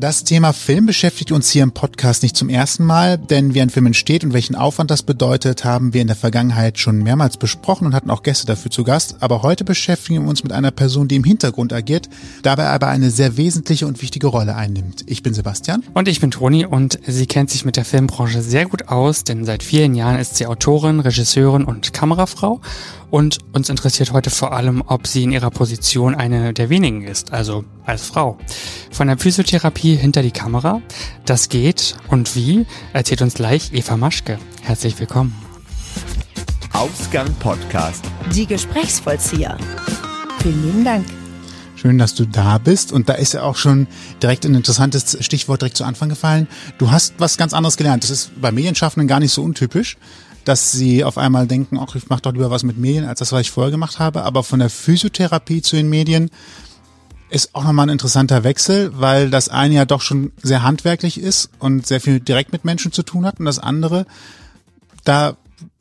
Das Thema Film beschäftigt uns hier im Podcast nicht zum ersten Mal, denn wie ein Film entsteht und welchen Aufwand das bedeutet, haben wir in der Vergangenheit schon mehrmals besprochen und hatten auch Gäste dafür zu Gast. Aber heute beschäftigen wir uns mit einer Person, die im Hintergrund agiert, dabei aber eine sehr wesentliche und wichtige Rolle einnimmt. Ich bin Sebastian. Und ich bin Toni und sie kennt sich mit der Filmbranche sehr gut aus, denn seit vielen Jahren ist sie Autorin, Regisseurin und Kamerafrau. Und uns interessiert heute vor allem, ob sie in ihrer Position eine der wenigen ist, also als Frau. Von der Physiotherapie hinter die Kamera, das geht und wie, erzählt uns gleich Eva Maschke. Herzlich willkommen. Ausgang Podcast. Die Gesprächsvollzieher. Vielen lieben Dank. Schön, dass du da bist. Und da ist ja auch schon direkt ein interessantes Stichwort direkt zu Anfang gefallen. Du hast was ganz anderes gelernt. Das ist bei Medienschaffenden gar nicht so untypisch dass sie auf einmal denken, ach, ich mache doch lieber was mit Medien, als das, was ich vorher gemacht habe. Aber von der Physiotherapie zu den Medien ist auch nochmal ein interessanter Wechsel, weil das eine ja doch schon sehr handwerklich ist und sehr viel direkt mit Menschen zu tun hat. Und das andere, da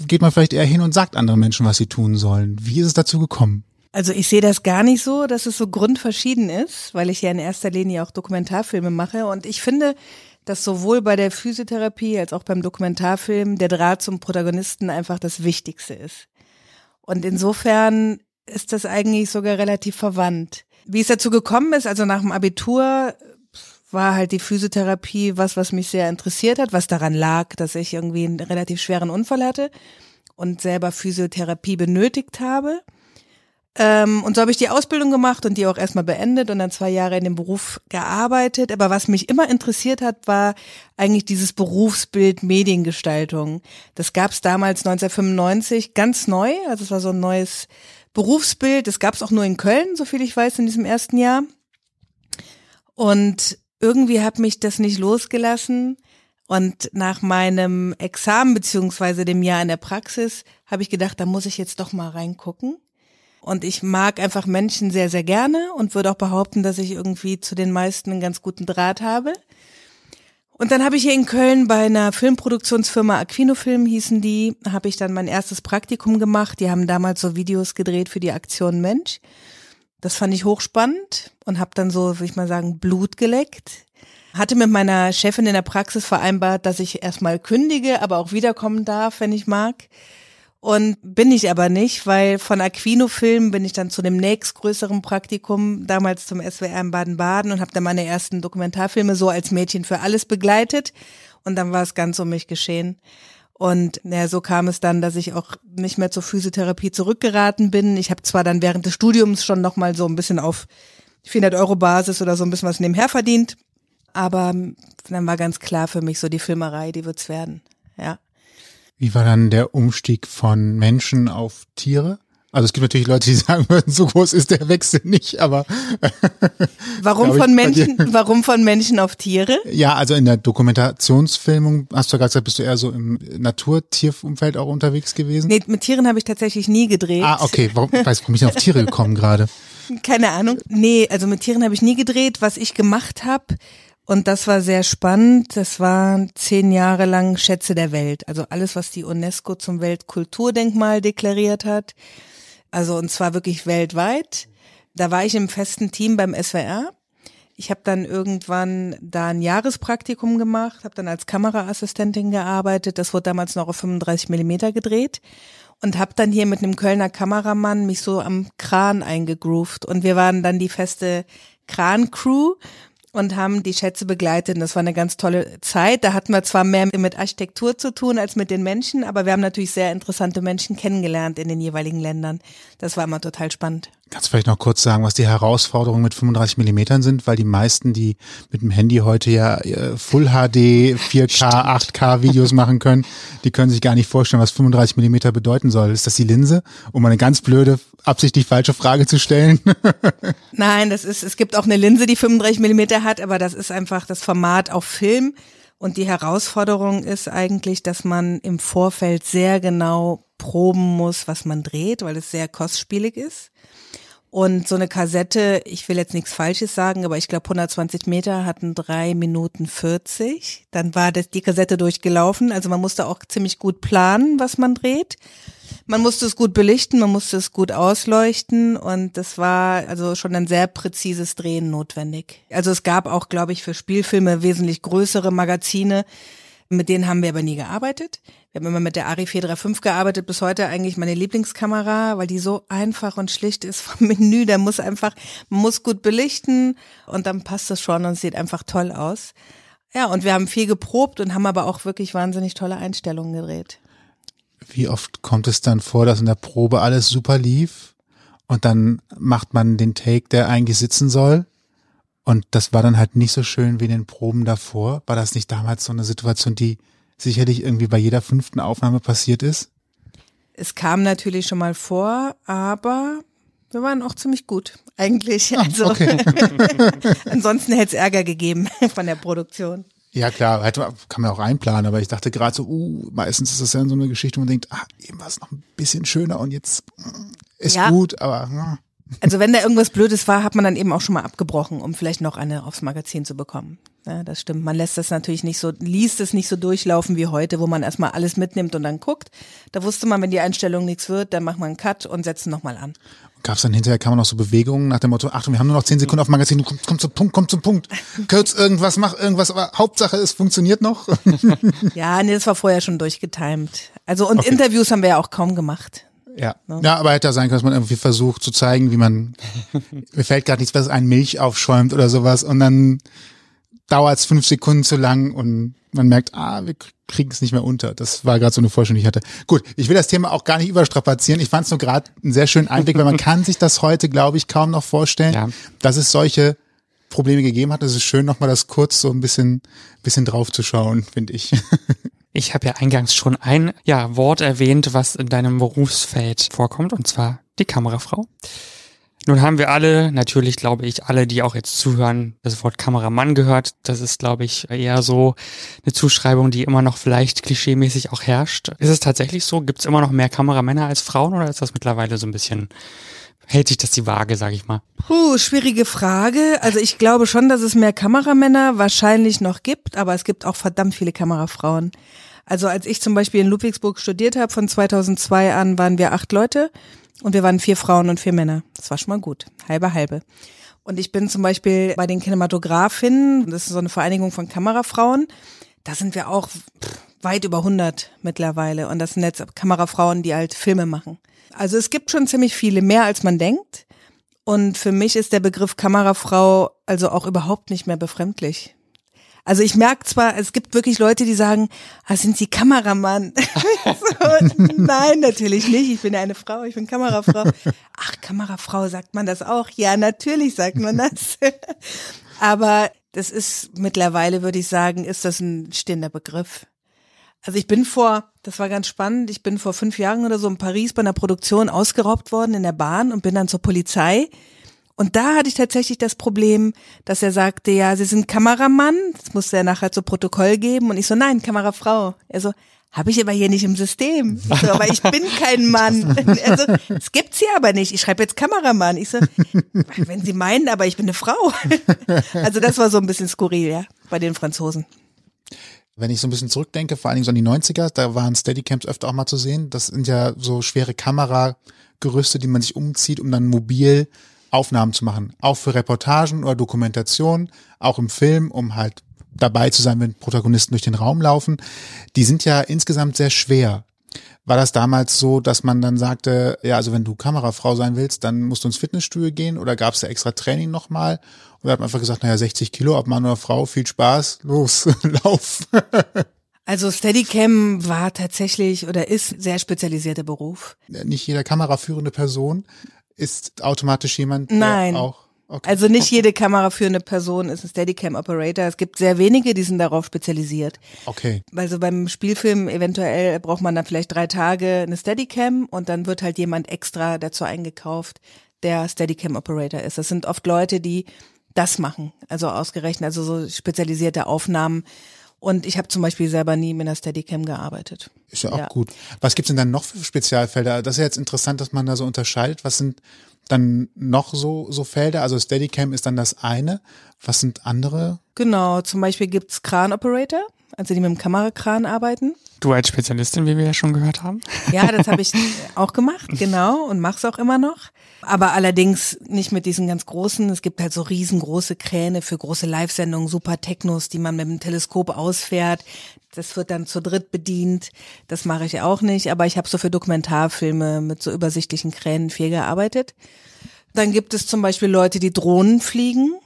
geht man vielleicht eher hin und sagt anderen Menschen, was sie tun sollen. Wie ist es dazu gekommen? Also ich sehe das gar nicht so, dass es so grundverschieden ist, weil ich ja in erster Linie auch Dokumentarfilme mache. Und ich finde, dass sowohl bei der Physiotherapie als auch beim Dokumentarfilm der Draht zum Protagonisten einfach das Wichtigste ist. Und insofern ist das eigentlich sogar relativ verwandt. Wie es dazu gekommen ist, also nach dem Abitur war halt die Physiotherapie was, was mich sehr interessiert hat, was daran lag, dass ich irgendwie einen relativ schweren Unfall hatte und selber Physiotherapie benötigt habe. Ähm, und so habe ich die Ausbildung gemacht und die auch erstmal beendet und dann zwei Jahre in dem Beruf gearbeitet. Aber was mich immer interessiert hat, war eigentlich dieses Berufsbild Mediengestaltung. Das gab es damals 1995 ganz neu. Also es war so ein neues Berufsbild. Das gab es auch nur in Köln, so viel ich weiß, in diesem ersten Jahr. Und irgendwie hat mich das nicht losgelassen. Und nach meinem Examen beziehungsweise dem Jahr in der Praxis habe ich gedacht, da muss ich jetzt doch mal reingucken. Und ich mag einfach Menschen sehr, sehr gerne und würde auch behaupten, dass ich irgendwie zu den meisten einen ganz guten Draht habe. Und dann habe ich hier in Köln bei einer Filmproduktionsfirma Aquinofilm hießen die, habe ich dann mein erstes Praktikum gemacht. Die haben damals so Videos gedreht für die Aktion Mensch. Das fand ich hochspannend und habe dann so, würde ich mal sagen, Blut geleckt. Hatte mit meiner Chefin in der Praxis vereinbart, dass ich erstmal kündige, aber auch wiederkommen darf, wenn ich mag. Und bin ich aber nicht, weil von Aquino Film bin ich dann zu dem nächstgrößeren Praktikum, damals zum SWR in Baden-Baden und habe dann meine ersten Dokumentarfilme so als Mädchen für alles begleitet. Und dann war es ganz um mich geschehen. Und naja, so kam es dann, dass ich auch nicht mehr zur Physiotherapie zurückgeraten bin. Ich habe zwar dann während des Studiums schon nochmal so ein bisschen auf 400 Euro Basis oder so ein bisschen was nebenher verdient. Aber dann war ganz klar für mich so die Filmerei, die wird's werden. Ja. Wie war dann der Umstieg von Menschen auf Tiere? Also es gibt natürlich Leute, die sagen würden, so groß ist der Wechsel nicht, aber warum von Menschen, warum von Menschen auf Tiere? Ja, also in der Dokumentationsfilmung hast du ja gerade gesagt, bist du eher so im Naturtierumfeld auch unterwegs gewesen? Nee, mit Tieren habe ich tatsächlich nie gedreht. Ah, okay. Warum, weiß, warum bin ich auf Tiere gekommen gerade? Keine Ahnung. Nee, also mit Tieren habe ich nie gedreht. Was ich gemacht habe, und das war sehr spannend. Das waren zehn Jahre lang Schätze der Welt. Also alles, was die UNESCO zum Weltkulturdenkmal deklariert hat. Also und zwar wirklich weltweit. Da war ich im festen Team beim SWR. Ich habe dann irgendwann da ein Jahrespraktikum gemacht, habe dann als Kameraassistentin gearbeitet. Das wurde damals noch auf 35 Millimeter gedreht und habe dann hier mit einem Kölner Kameramann mich so am Kran eingegroovt und wir waren dann die feste Kran-Crew und haben die Schätze begleitet. das war eine ganz tolle Zeit. Da hatten wir zwar mehr mit Architektur zu tun als mit den Menschen, aber wir haben natürlich sehr interessante Menschen kennengelernt in den jeweiligen Ländern. Das war immer total spannend. Kannst du vielleicht noch kurz sagen, was die Herausforderungen mit 35 Millimetern sind? Weil die meisten, die mit dem Handy heute ja äh, Full HD, 4K, 8K Videos machen können, die können sich gar nicht vorstellen, was 35 Millimeter bedeuten soll. Ist das die Linse? Um eine ganz blöde, absichtlich falsche Frage zu stellen. Nein, das ist, es gibt auch eine Linse, die 35 Millimeter hat, aber das ist einfach das Format auf Film. Und die Herausforderung ist eigentlich, dass man im Vorfeld sehr genau proben muss, was man dreht, weil es sehr kostspielig ist. Und so eine Kassette, ich will jetzt nichts Falsches sagen, aber ich glaube 120 Meter hatten drei Minuten 40. Dann war das, die Kassette durchgelaufen. Also man musste auch ziemlich gut planen, was man dreht. Man musste es gut belichten, man musste es gut ausleuchten und das war also schon ein sehr präzises Drehen notwendig. Also es gab auch, glaube ich, für Spielfilme wesentlich größere Magazine, mit denen haben wir aber nie gearbeitet. Wir haben immer mit der Ari 435 gearbeitet, bis heute eigentlich meine Lieblingskamera, weil die so einfach und schlicht ist vom Menü. Da muss einfach, man muss gut belichten und dann passt das schon und sieht einfach toll aus. Ja, und wir haben viel geprobt und haben aber auch wirklich wahnsinnig tolle Einstellungen gedreht. Wie oft kommt es dann vor, dass in der Probe alles super lief und dann macht man den Take, der eigentlich sitzen soll? Und das war dann halt nicht so schön wie in den Proben davor. War das nicht damals so eine Situation, die sicherlich irgendwie bei jeder fünften Aufnahme passiert ist? Es kam natürlich schon mal vor, aber wir waren auch ziemlich gut, eigentlich. Also, okay. ansonsten hätte es Ärger gegeben von der Produktion. Ja klar, hätte, kann man auch einplanen, aber ich dachte gerade so, uh, meistens ist das ja so eine Geschichte, wo man denkt, ah, eben war es noch ein bisschen schöner und jetzt mm, ist Ja. gut, aber ja. Also wenn da irgendwas Blödes war, hat man dann eben auch schon mal abgebrochen, um vielleicht noch eine aufs Magazin zu bekommen. Ja, das stimmt. Man lässt das natürlich nicht so, liest es nicht so durchlaufen wie heute, wo man erstmal alles mitnimmt und dann guckt. Da wusste man, wenn die Einstellung nichts wird, dann macht man einen Cut und setzt ihn nochmal an. Gab es dann hinterher, kann man noch so Bewegungen nach dem Motto, Achtung, wir haben nur noch zehn Sekunden auf dem Magazin, komm, komm zum Punkt, komm zum Punkt. Kürz irgendwas, mach irgendwas, aber Hauptsache es funktioniert noch. Ja, nee, das war vorher schon durchgetimt. Also und Okay. Interviews haben wir ja auch kaum gemacht. Ja. ja, aber hätte ja sein können, dass man irgendwie versucht zu zeigen, wie man, mir fällt gerade nichts, was ein Milch aufschäumt oder sowas und dann dauert es fünf Sekunden zu lang und man merkt, ah, wir kriegen es nicht mehr unter. Das war gerade so eine Vorstellung, die ich hatte. Gut, ich will das Thema auch gar nicht überstrapazieren. Ich fand es nur gerade einen sehr schönen Einblick, weil man kann sich das heute, glaube ich, kaum noch vorstellen, Ja. dass es solche Probleme gegeben hat. Es ist schön, nochmal das kurz so ein bisschen, bisschen drauf zu schauen, finde ich. Ich habe ja eingangs schon ein ja, Wort erwähnt, was in deinem Berufsfeld vorkommt, und zwar die Kamerafrau. Nun haben wir alle, natürlich glaube ich, alle, die auch jetzt zuhören, das Wort Kameramann gehört. Das ist, glaube ich, eher so eine Zuschreibung, die immer noch vielleicht klischeemäßig auch herrscht. Ist es tatsächlich so? Gibt es immer noch mehr Kameramänner als Frauen oder ist das mittlerweile so ein bisschen, hält sich das die Waage, sage ich mal? Puh, schwierige Frage. Also ich glaube schon, dass es mehr Kameramänner wahrscheinlich noch gibt, aber es gibt auch verdammt viele Kamerafrauen. Also als ich zum Beispiel in Ludwigsburg studiert habe, von 2002 an waren wir acht Leute und wir waren vier Frauen und vier Männer. Das war schon mal gut. Halbe, halbe. Und ich bin zum Beispiel bei den Kinematografinnen, das ist so eine Vereinigung von Kamerafrauen, da sind wir auch weit über 100 mittlerweile. Und das sind jetzt Kamerafrauen, die halt Filme machen. Also es gibt schon ziemlich viele, mehr als man denkt. Und für mich ist der Begriff Kamerafrau also auch überhaupt nicht mehr befremdlich. Also ich merke zwar, es gibt wirklich Leute, die sagen, ah, sind Sie Kameramann? so, nein, natürlich nicht. Ich bin eine Frau, ich bin Kamerafrau. Ach, Kamerafrau, sagt man das auch? Ja, natürlich sagt man das. Aber das ist mittlerweile, würde ich sagen, ist das ein stehender Begriff. Also ich bin vor, das war ganz spannend, ich bin vor fünf Jahren oder so in Paris bei einer Produktion ausgeraubt worden in der Bahn und bin dann zur Polizei. Und da hatte ich tatsächlich das Problem, dass er sagte, ja, Sie sind Kameramann, das musste er nachher zu Protokoll geben. Und ich so, nein, Kamerafrau. Er so, habe ich aber hier nicht im System. Ich so, aber ich bin kein Mann. Also, es gibt's hier aber nicht. Ich schreibe jetzt Kameramann. Ich so, wenn Sie meinen, aber ich bin eine Frau. Also das war so ein bisschen skurril, ja, bei den Franzosen. Wenn ich so ein bisschen zurückdenke, vor allen Dingen so an die 90er, da waren Steadycams öfter auch mal zu sehen. Das sind ja so schwere Kameragerüste, die man sich umzieht, um dann mobil Aufnahmen zu machen. Auch für Reportagen oder Dokumentationen, auch im Film, um halt dabei zu sein, wenn Protagonisten durch den Raum laufen. Die sind ja insgesamt sehr schwer. War das damals so, dass man dann sagte, ja, also wenn du Kamerafrau sein willst, dann musst du ins Fitnessstudio gehen oder gab es da extra Training nochmal? Oder hat man einfach gesagt, naja, 60 Kilo, ob Mann oder Frau, viel Spaß, los, lauf. Also Steadicam war tatsächlich oder ist sehr spezialisierter Beruf. Nicht jeder kameraführende Person ist automatisch jemand, der Nein. auch. Okay. Also nicht jede kameraführende Person ist ein Steadicam-Operator. Es gibt sehr wenige, die sind darauf spezialisiert. Okay. Also beim Spielfilm eventuell braucht man dann vielleicht drei Tage eine Steadicam und dann wird halt jemand extra dazu eingekauft, der Steadicam-Operator ist. Das sind oft Leute, die das machen, also ausgerechnet, also so spezialisierte Aufnahmen. Und ich habe zum Beispiel selber nie mit einer Steadicam gearbeitet. Ist ja auch Ja. gut. Was gibt's denn dann noch für Spezialfelder? Das ist ja jetzt interessant, dass man da so unterscheidet. Was sind dann noch so, so Felder? Also Steadicam ist dann das eine. Was sind andere? Genau, zum Beispiel gibt's Kran-Operator, also die mit dem Kamerakran arbeiten. Du als Spezialistin, wie wir ja schon gehört haben. Ja, das habe ich auch gemacht, genau, und mach's auch immer noch. Aber allerdings nicht mit diesen ganz großen. Es gibt halt so riesengroße Kräne für große Live-Sendungen, super Technos, die man mit dem Teleskop ausfährt. Das wird dann zu dritt bedient. Das mache ich auch nicht. Aber ich habe so für Dokumentarfilme mit so übersichtlichen Kränen viel gearbeitet. Dann gibt es zum Beispiel Leute, die Drohnen fliegen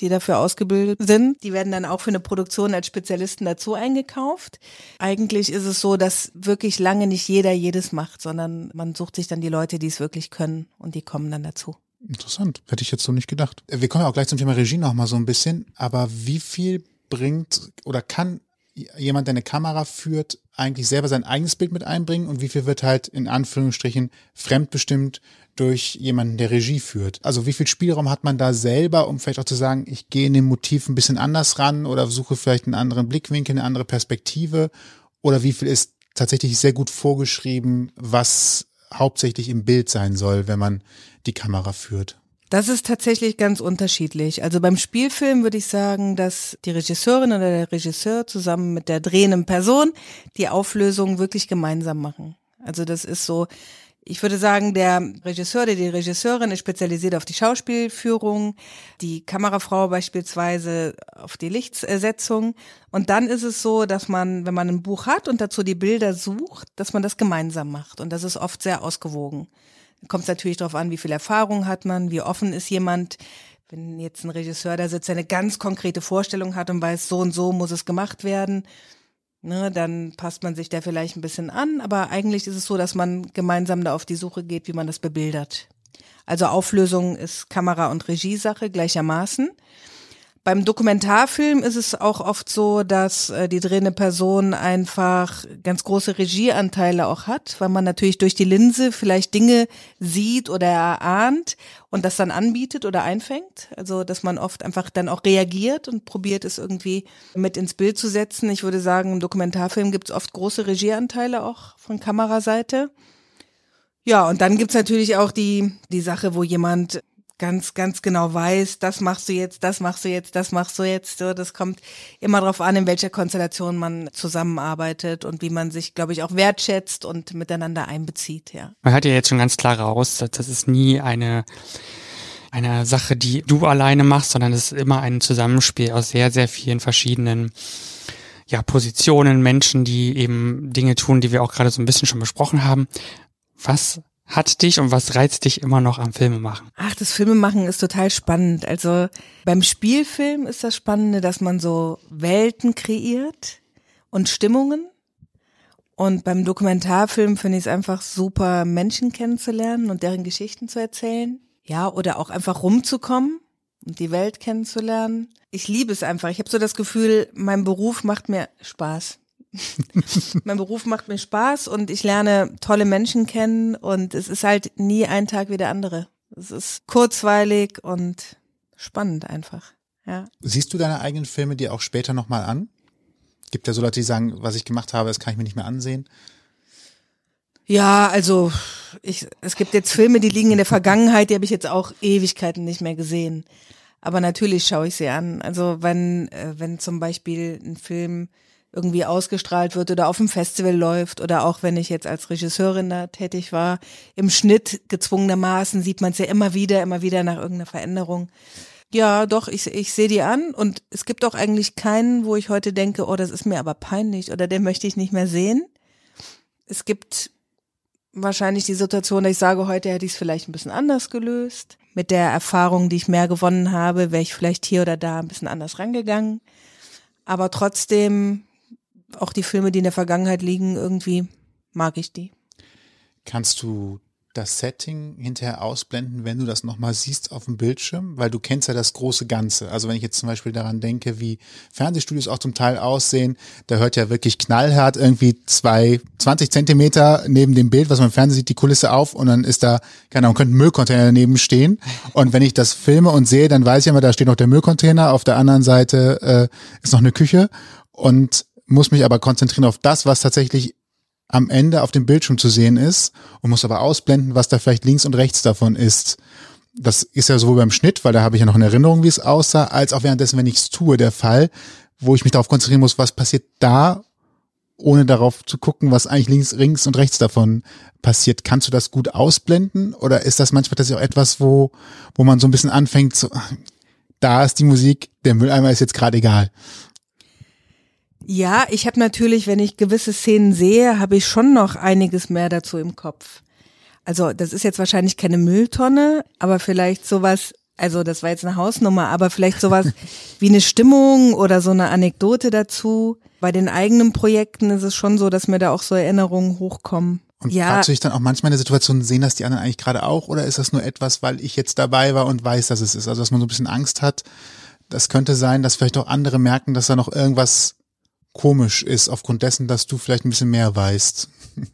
die dafür ausgebildet sind. Die werden dann auch für eine Produktion als Spezialisten dazu eingekauft. Eigentlich ist es so, dass wirklich lange nicht jeder jedes macht, sondern man sucht sich dann die Leute, die es wirklich können und die kommen dann dazu. Interessant. Hätte ich jetzt so nicht gedacht. Wir kommen ja auch gleich zum Thema Regie noch mal so ein bisschen. Aber wie viel bringt oder kann jemand, der eine Kamera führt, eigentlich selber sein eigenes Bild mit einbringen und wie viel wird halt in Anführungsstrichen fremdbestimmt durch jemanden, der Regie führt. Also wie viel Spielraum hat man da selber, um vielleicht auch zu sagen, ich gehe in dem Motiv ein bisschen anders ran oder suche vielleicht einen anderen Blickwinkel, eine andere Perspektive? Oder wie viel ist tatsächlich sehr gut vorgeschrieben, was hauptsächlich im Bild sein soll, wenn man die Kamera führt? Das ist tatsächlich ganz unterschiedlich. Also beim Spielfilm würde ich sagen, dass die Regisseurin oder der Regisseur zusammen mit der drehenden Person die Auflösung wirklich gemeinsam machen. Also das ist so, ich würde sagen, der Regisseur oder die Regisseurin ist spezialisiert auf die Schauspielführung, die Kamerafrau beispielsweise auf die Lichtsetzung. Und dann ist es so, dass man, wenn man ein Buch hat und dazu die Bilder sucht, dass man das gemeinsam macht. Und das ist oft sehr ausgewogen. Kommt es natürlich darauf an, wie viel Erfahrung hat man, wie offen ist jemand. Wenn jetzt ein Regisseur da sitzt, der eine ganz konkrete Vorstellung hat und weiß, so und so muss es gemacht werden, ne, dann passt man sich da vielleicht ein bisschen an, aber eigentlich ist es so, dass man gemeinsam da auf die Suche geht, wie man das bebildert. Also Auflösung ist Kamera- und Regiesache gleichermaßen. Beim Dokumentarfilm ist es auch oft so, dass äh, die drehende Person einfach ganz große Regieanteile auch hat, weil man natürlich durch die Linse vielleicht Dinge sieht oder erahnt und das dann anbietet oder einfängt. Also, dass man oft einfach dann auch reagiert und probiert es irgendwie mit ins Bild zu setzen. Ich würde sagen, im Dokumentarfilm gibt es oft große Regieanteile auch von Kameraseite. Ja, und dann gibt's natürlich auch die, die Sache, wo jemand ganz, ganz genau weiß, das machst du jetzt, das machst du jetzt, das machst du jetzt. So, das kommt immer darauf an, in welcher Konstellation man zusammenarbeitet und wie man sich, glaube ich, auch wertschätzt und miteinander einbezieht, ja. Man hört ja jetzt schon ganz klar raus, dass das ist nie eine eine Sache, die du alleine machst, sondern es ist immer ein Zusammenspiel aus sehr, sehr vielen verschiedenen ja, Positionen, Menschen, die eben Dinge tun, die wir auch gerade so ein bisschen schon besprochen haben. Was hat dich und was reizt dich immer noch am Filmemachen? Ach, das Filmemachen ist total spannend. Also beim Spielfilm ist das Spannende, dass man so Welten kreiert und Stimmungen. Und beim Dokumentarfilm finde ich es einfach super, Menschen kennenzulernen und deren Geschichten zu erzählen. Ja, oder auch einfach rumzukommen und die Welt kennenzulernen. Ich liebe es einfach. Ich habe so das Gefühl, mein Beruf macht mir Spaß. mein Beruf macht mir Spaß und ich lerne tolle Menschen kennen und es ist halt nie ein Tag wie der andere. Es ist kurzweilig und spannend einfach. Ja. Siehst du deine eigenen Filme dir auch später nochmal an? Gibt ja so Leute, die sagen, was ich gemacht habe, das kann ich mir nicht mehr ansehen. Ja, also ich, es gibt jetzt Filme, die liegen in der Vergangenheit, die habe ich jetzt auch Ewigkeiten nicht mehr gesehen. Aber natürlich schaue ich sie an. Also wenn, äh, wenn zum Beispiel ein Film irgendwie ausgestrahlt wird oder auf dem Festival läuft oder auch wenn ich jetzt als Regisseurin da tätig war, im Schnitt gezwungenermaßen sieht man es ja immer wieder, immer wieder nach irgendeiner Veränderung. Ja, doch, ich, ich sehe die an und es gibt auch eigentlich keinen, wo ich heute denke, oh, das ist mir aber peinlich oder den möchte ich nicht mehr sehen. Es gibt wahrscheinlich die Situation, dass ich sage, heute hätte ich es vielleicht ein bisschen anders gelöst. Mit der Erfahrung, die ich mehr gewonnen habe, wäre ich vielleicht hier oder da ein bisschen anders rangegangen. Aber trotzdem auch die Filme, die in der Vergangenheit liegen, irgendwie mag ich die. Kannst du das Setting hinterher ausblenden, wenn du das nochmal siehst auf dem Bildschirm? Weil du kennst ja das große Ganze. Also wenn ich jetzt zum Beispiel daran denke, wie Fernsehstudios auch zum Teil aussehen, da hört ja wirklich knallhart irgendwie zwei, 20 Zentimeter neben dem Bild, was man im Fernsehen sieht, die Kulisse auf und dann ist da, keine Ahnung, könnte ein Müllcontainer daneben stehen. Und wenn ich das filme und sehe, dann weiß ich immer, da steht noch der Müllcontainer, auf der anderen Seite äh, ist noch eine Küche und muss mich aber konzentrieren auf das, was tatsächlich am Ende auf dem Bildschirm zu sehen ist und muss aber ausblenden, was da vielleicht links und rechts davon ist. Das ist ja sowohl beim Schnitt, weil da habe ich ja noch eine Erinnerung, wie es aussah, als auch währenddessen, wenn ich es tue, der Fall, wo ich mich darauf konzentrieren muss, was passiert da, ohne darauf zu gucken, was eigentlich links, links und rechts davon passiert. Kannst du das gut ausblenden? Oder ist das manchmal tatsächlich auch etwas, wo, wo man so ein bisschen anfängt, so, da ist die Musik, der Mülleimer ist jetzt gerade egal. Ja, ich habe natürlich, wenn ich gewisse Szenen sehe, habe ich schon noch einiges mehr dazu im Kopf. Also das ist jetzt wahrscheinlich keine Mülltonne, aber vielleicht sowas, also das war jetzt eine Hausnummer, aber vielleicht sowas wie eine Stimmung oder so eine Anekdote dazu. Bei den eigenen Projekten ist es schon so, dass mir da auch so Erinnerungen hochkommen. Und Ja. fragst du dich dann auch manchmal in der Situation, sehen das die anderen eigentlich gerade auch oder ist das nur etwas, weil ich jetzt dabei war und weiß, dass es ist? Also dass man so ein bisschen Angst hat. Das könnte sein, dass vielleicht auch andere merken, dass da noch irgendwas komisch ist, aufgrund dessen, dass du vielleicht ein bisschen mehr weißt.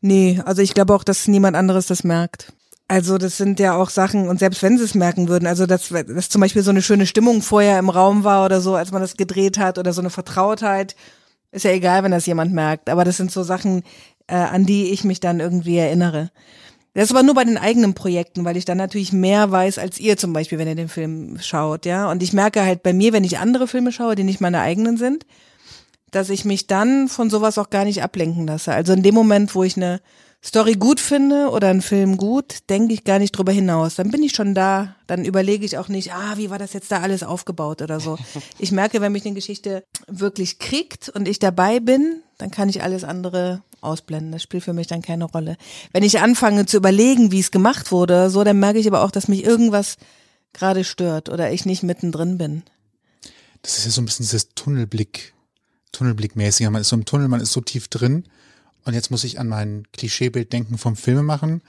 Nee, also ich glaube auch, dass niemand anderes das merkt. Also das sind ja auch Sachen, und selbst wenn sie es merken würden, also dass, dass zum Beispiel so eine schöne Stimmung vorher im Raum war oder so, als man das gedreht hat oder so eine Vertrautheit, ist ja egal, wenn das jemand merkt. Aber das sind so Sachen, äh, an die ich mich dann irgendwie erinnere. Das ist aber nur bei den eigenen Projekten, weil ich dann natürlich mehr weiß als ihr zum Beispiel, wenn ihr den Film schaut, ja. Und ich merke halt bei mir, wenn ich andere Filme schaue, die nicht meine eigenen sind, dass ich mich dann von sowas auch gar nicht ablenken lasse. Also in dem Moment, wo ich eine Story gut finde oder einen Film gut, denke ich gar nicht drüber hinaus. Dann bin ich schon da, dann überlege ich auch nicht, ah, wie war das jetzt da alles aufgebaut oder so. Ich merke, wenn mich eine Geschichte wirklich kriegt und ich dabei bin, dann kann ich alles andere ausblenden. Das spielt für mich dann keine Rolle. Wenn ich anfange zu überlegen, wie es gemacht wurde, so, dann merke ich aber auch, dass mich irgendwas gerade stört oder ich nicht mittendrin bin. Das ist ja so ein bisschen dieses Tunnelblick, Tunnelblickmäßige. Man ist so im Tunnel, man ist so tief drin. Und jetzt muss ich an mein Klischeebild denken vom Filme machen.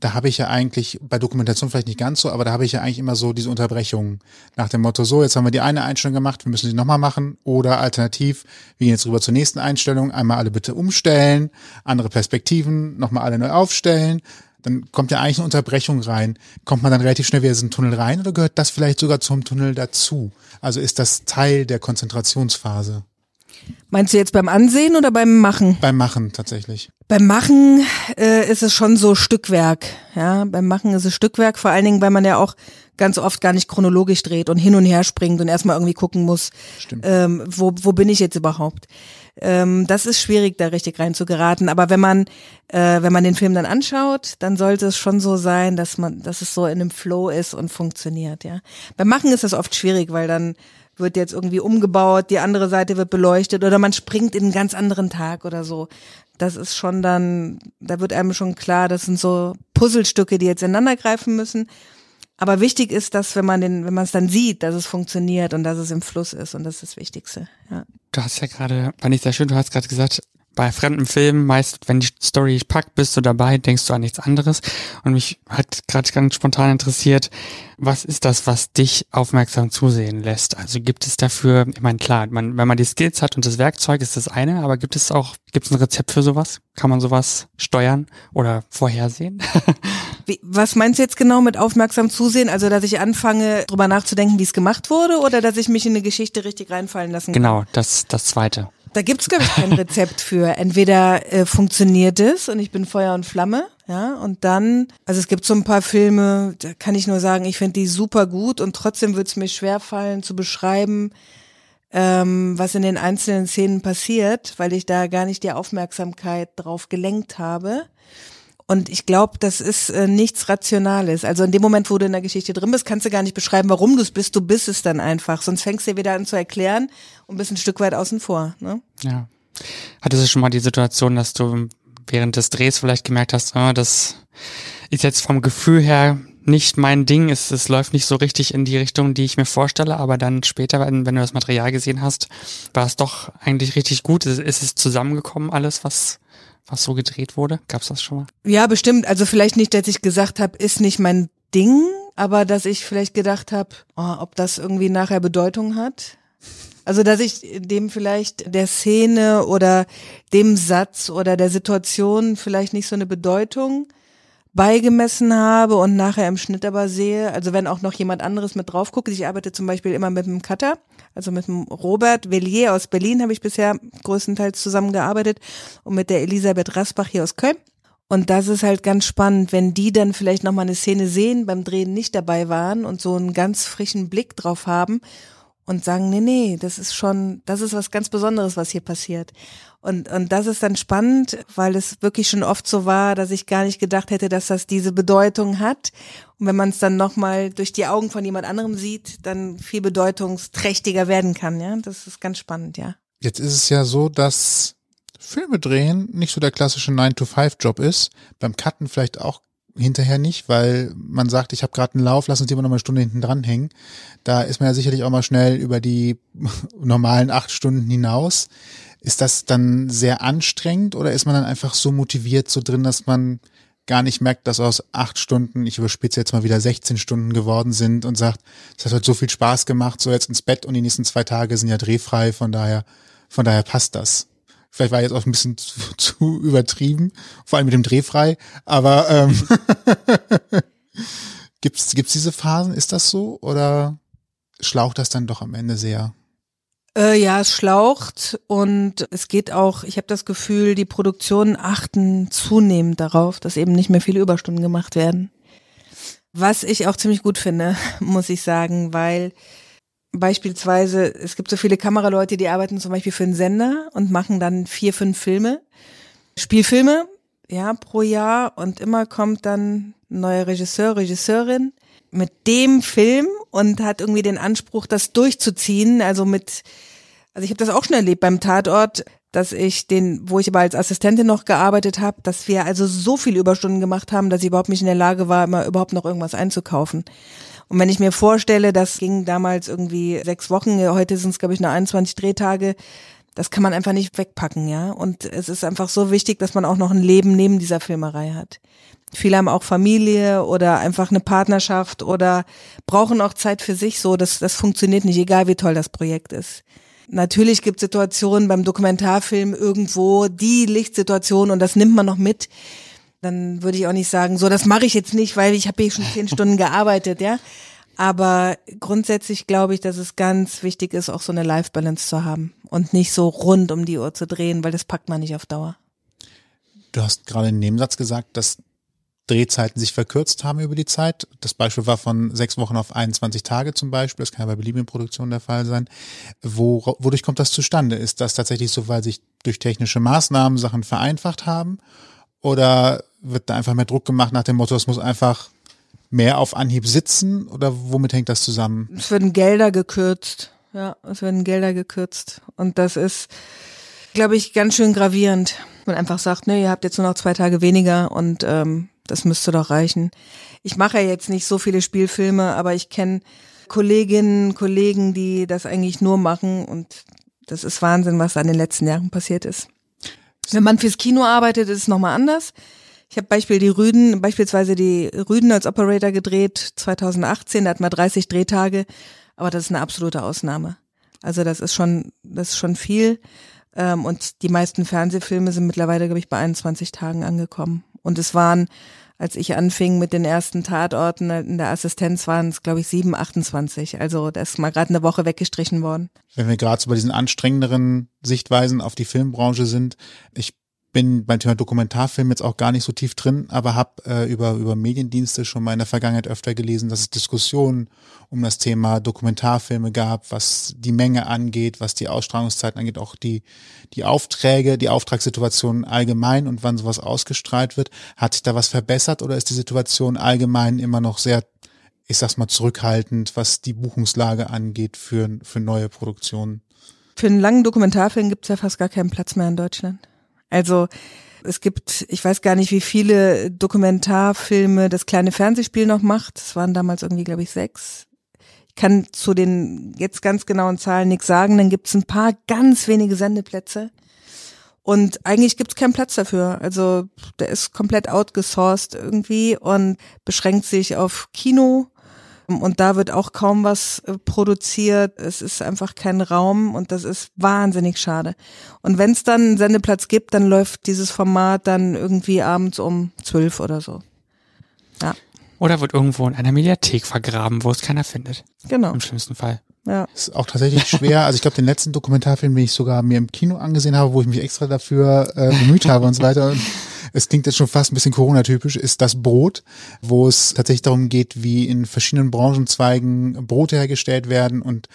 Da habe ich ja eigentlich, bei Dokumentation vielleicht nicht ganz so, aber da habe ich ja eigentlich immer so diese Unterbrechungen nach dem Motto, so, jetzt haben wir die eine Einstellung gemacht, wir müssen sie nochmal machen. Oder alternativ, wir gehen jetzt rüber zur nächsten Einstellung, einmal alle bitte umstellen, andere Perspektiven, nochmal alle neu aufstellen. Dann kommt ja eigentlich eine Unterbrechung rein. Kommt man dann relativ schnell wieder in diesen Tunnel rein oder gehört das vielleicht sogar zum Tunnel dazu? Also ist das Teil der Konzentrationsphase? Meinst du jetzt beim Ansehen oder beim Machen? Beim Machen tatsächlich. Beim Machen äh, ist es schon so Stückwerk. Ja, beim Machen ist es Stückwerk, vor allen Dingen, weil man ja auch ganz oft gar nicht chronologisch dreht und hin und her springt und erstmal irgendwie gucken muss, Stimmt. ähm, wo, wo bin ich jetzt überhaupt? Ähm, das ist schwierig, da richtig rein zu geraten. Aber wenn man, äh, wenn man den Film dann anschaut, dann sollte es schon so sein, dass man, dass es so in einem Flow ist und funktioniert, ja. Beim Machen ist das oft schwierig, weil dann wird jetzt irgendwie umgebaut, die andere Seite wird beleuchtet oder man springt in einen ganz anderen Tag oder so. Das ist schon dann, da wird einem schon klar, das sind so Puzzlestücke, die jetzt ineinander greifen müssen. Aber wichtig ist, dass wenn man den, wenn man es dann sieht, dass es funktioniert und dass es im Fluss ist und das ist das Wichtigste. Ja. Du hast ja gerade, fand ich sehr schön, du hast gerade gesagt, bei fremden Filmen, meist, wenn die Story packt, bist du dabei, denkst du an nichts anderes. Und mich hat gerade ganz spontan interessiert, was ist das, was dich aufmerksam zusehen lässt? Also gibt es dafür, ich meine, klar, man, wenn man die Skills hat und das Werkzeug ist das eine, aber gibt es auch, gibt es ein Rezept für sowas? Kann man sowas steuern oder vorhersehen? Wie, was meinst du jetzt genau mit aufmerksam zusehen? Also, dass ich anfange, drüber nachzudenken, wie es gemacht wurde, oder dass ich mich in eine Geschichte richtig reinfallen lassen kann? genau, das, das zweite. Da gibt's glaube ich, kein Rezept für. Entweder äh, funktioniert es und ich bin Feuer und Flamme, ja, und dann, also es gibt so ein paar Filme, da kann ich nur sagen, ich finde die super gut und trotzdem wird's mir schwerfallen zu beschreiben, ähm, was in den einzelnen Szenen passiert, weil ich da gar nicht die Aufmerksamkeit drauf gelenkt habe. Und ich glaube, das ist äh, nichts Rationales. Also in dem Moment, wo du in der Geschichte drin bist, kannst du gar nicht beschreiben, warum du es bist. Du bist es dann einfach. Sonst fängst du dir wieder an zu erklären und bist ein Stück weit außen vor. Ne? Ja. Hattest du schon mal die Situation, dass du während des Drehs vielleicht gemerkt hast, ah, das ist jetzt vom Gefühl her nicht mein Ding, es, es läuft nicht so richtig in die Richtung, die ich mir vorstelle, aber dann später, wenn, wenn du das Material gesehen hast, war es doch eigentlich richtig gut. Ist, ist es zusammengekommen, alles, was, was so gedreht wurde? Gab's das schon mal? Ja, bestimmt. Also vielleicht nicht, dass ich gesagt habe, ist nicht mein Ding, aber dass ich vielleicht gedacht habe, oh, ob das irgendwie nachher Bedeutung hat. Also dass ich dem vielleicht der Szene oder dem Satz oder der Situation vielleicht nicht so eine Bedeutung beigemessen habe und nachher im Schnitt aber sehe, also wenn auch noch jemand anderes mit drauf guckt, ich arbeite zum Beispiel immer mit einem Cutter, Also mit dem Robert Vellier aus Berlin habe ich bisher größtenteils zusammengearbeitet und mit der Elisabeth Rasbach hier aus Köln. Und das ist halt ganz spannend, wenn die dann vielleicht nochmal eine Szene sehen, beim Drehen nicht dabei waren und so einen ganz frischen Blick drauf haben und sagen, nee, nee, das ist schon, das ist was ganz Besonderes, was hier passiert. Und, und das ist dann spannend, weil es wirklich schon oft so war, dass ich gar nicht gedacht hätte, dass das diese Bedeutung hat. Und wenn man es dann nochmal durch die Augen von jemand anderem sieht, dann viel bedeutungsträchtiger werden kann, ja. Das ist ganz spannend, ja. Jetzt ist es ja so, dass Filme drehen nicht so der klassische 9-to-5-Job ist. Beim Cutten vielleicht auch hinterher nicht, weil man sagt, ich habe gerade einen Lauf, lass uns lieber noch mal eine Stunde hinten dran hängen. Da ist man ja sicherlich auch mal schnell über die normalen acht Stunden hinaus. Ist das dann sehr anstrengend oder ist man dann einfach so motiviert so drin, dass man gar nicht merkt, dass aus acht Stunden, ich überspitze jetzt mal wieder 16 Stunden geworden sind und sagt, es hat heute so viel Spaß gemacht, so jetzt ins Bett und die nächsten zwei Tage sind ja drehfrei, von daher, von daher passt das. Vielleicht war jetzt auch ein bisschen zu, zu übertrieben, vor allem mit dem Drehfrei, aber ähm, gibt's gibt's diese Phasen? Ist das so oder schlaucht das dann doch am Ende sehr? Äh, ja, es schlaucht und es geht auch, ich habe das Gefühl, die Produktionen achten zunehmend darauf, dass eben nicht mehr viele Überstunden gemacht werden. Was ich auch ziemlich gut finde, muss ich sagen, weil beispielsweise, es gibt so viele Kameraleute, die arbeiten zum Beispiel für einen Sender und machen dann vier, fünf Filme, Spielfilme, ja, pro Jahr und immer kommt dann ein neuer Regisseur, Regisseurin mit dem Film und hat irgendwie den Anspruch, das durchzuziehen, also mit, also ich habe das auch schon erlebt beim Tatort, dass ich den, wo ich aber als Assistentin noch gearbeitet habe, dass wir also so viele Überstunden gemacht haben, dass ich überhaupt nicht in der Lage war, immer überhaupt noch irgendwas einzukaufen. Und wenn ich mir vorstelle, das ging damals irgendwie sechs Wochen, heute sind es, glaube ich, nur 21 Drehtage, das kann man einfach nicht wegpacken, ja. Und es ist einfach so wichtig, dass man auch noch ein Leben neben dieser Filmerei hat. Viele haben auch Familie oder einfach eine Partnerschaft oder brauchen auch Zeit für sich so. Das, das funktioniert nicht, egal wie toll das Projekt ist. Natürlich gibt es Situationen beim Dokumentarfilm irgendwo, die Lichtsituation und das nimmt man noch mit dann würde ich auch nicht sagen, so das mache ich jetzt nicht, weil ich habe hier schon zehn Stunden gearbeitet, ja. Aber grundsätzlich glaube ich, dass es ganz wichtig ist, auch so eine Life-Balance zu haben und nicht so rund um die Uhr zu drehen, weil das packt man nicht auf Dauer. Du hast gerade im Nebensatz gesagt, dass Drehzeiten sich verkürzt haben über die Zeit. Das Beispiel war von sechs Wochen auf 21 Tage zum Beispiel. Das kann ja bei beliebigen Produktionen der Fall sein. Wo, wodurch kommt das zustande? Ist das tatsächlich so, weil sich durch technische Maßnahmen Sachen vereinfacht haben? Oder wird da einfach mehr Druck gemacht nach dem Motto, es muss einfach mehr auf Anhieb sitzen? Oder womit hängt das zusammen? Es werden Gelder gekürzt. Ja, es werden Gelder gekürzt. Und das ist, glaube ich, ganz schön gravierend. Man einfach sagt, ne, ihr habt jetzt nur noch zwei Tage weniger und ähm, das müsste doch reichen. Ich mache ja jetzt nicht so viele Spielfilme, aber ich kenne Kolleginnen, Kollegen, die das eigentlich nur machen und das ist Wahnsinn, was da in den letzten Jahren passiert ist. Wenn man fürs Kino arbeitet, ist es nochmal anders. Ich habe Beispiel die Rüden, beispielsweise die Rüden als Operator gedreht 2018, da hatten wir 30 Drehtage, aber das ist eine absolute Ausnahme. Also das ist schon, das ist schon viel. Ähm, und die meisten Fernsehfilme sind mittlerweile, glaube ich, bei 21 Tagen angekommen. Und es waren, als ich anfing mit den ersten Tatorten in der Assistenz, waren es, glaube ich, 7, 28. Also da ist mal gerade eine Woche weggestrichen worden. Wenn wir gerade so bei diesen anstrengenderen Sichtweisen auf die Filmbranche sind, ich bin beim Thema Dokumentarfilm jetzt auch gar nicht so tief drin, aber habe äh, über, über Mediendienste schon mal in der Vergangenheit öfter gelesen, dass es Diskussionen um das Thema Dokumentarfilme gab, was die Menge angeht, was die Ausstrahlungszeiten angeht, auch die, die Aufträge, die Auftragssituation allgemein und wann sowas ausgestrahlt wird. Hat sich da was verbessert oder ist die Situation allgemein immer noch sehr, ich sag's mal, zurückhaltend, was die Buchungslage angeht für, für neue Produktionen? Für einen langen Dokumentarfilm gibt's ja fast gar keinen Platz mehr in Deutschland. Also es gibt, ich weiß gar nicht, wie viele Dokumentarfilme das kleine Fernsehspiel noch macht. Es waren damals irgendwie, glaube ich, sechs. Ich kann zu den jetzt ganz genauen Zahlen nichts sagen. Dann gibt es ein paar ganz wenige Sendeplätze. Und eigentlich gibt es keinen Platz dafür. Also der ist komplett outgesourced irgendwie und beschränkt sich auf Kino und da wird auch kaum was äh, produziert. Es ist einfach kein Raum und das ist wahnsinnig schade. Und wenn es dann einen Sendeplatz gibt, dann läuft dieses Format dann irgendwie abends um zwölf oder so. Ja. Oder wird irgendwo in einer Mediathek vergraben, wo es keiner findet. Genau. Im schlimmsten Fall. Ja. Ist auch tatsächlich schwer. Also ich glaube, den letzten Dokumentarfilm, den ich sogar mir im Kino angesehen habe, wo ich mich extra dafür äh, bemüht habe und so weiter. Es klingt jetzt schon fast ein bisschen Corona-typisch, ist das Brot, wo es tatsächlich darum geht, wie in verschiedenen Branchenzweigen Brote hergestellt werden und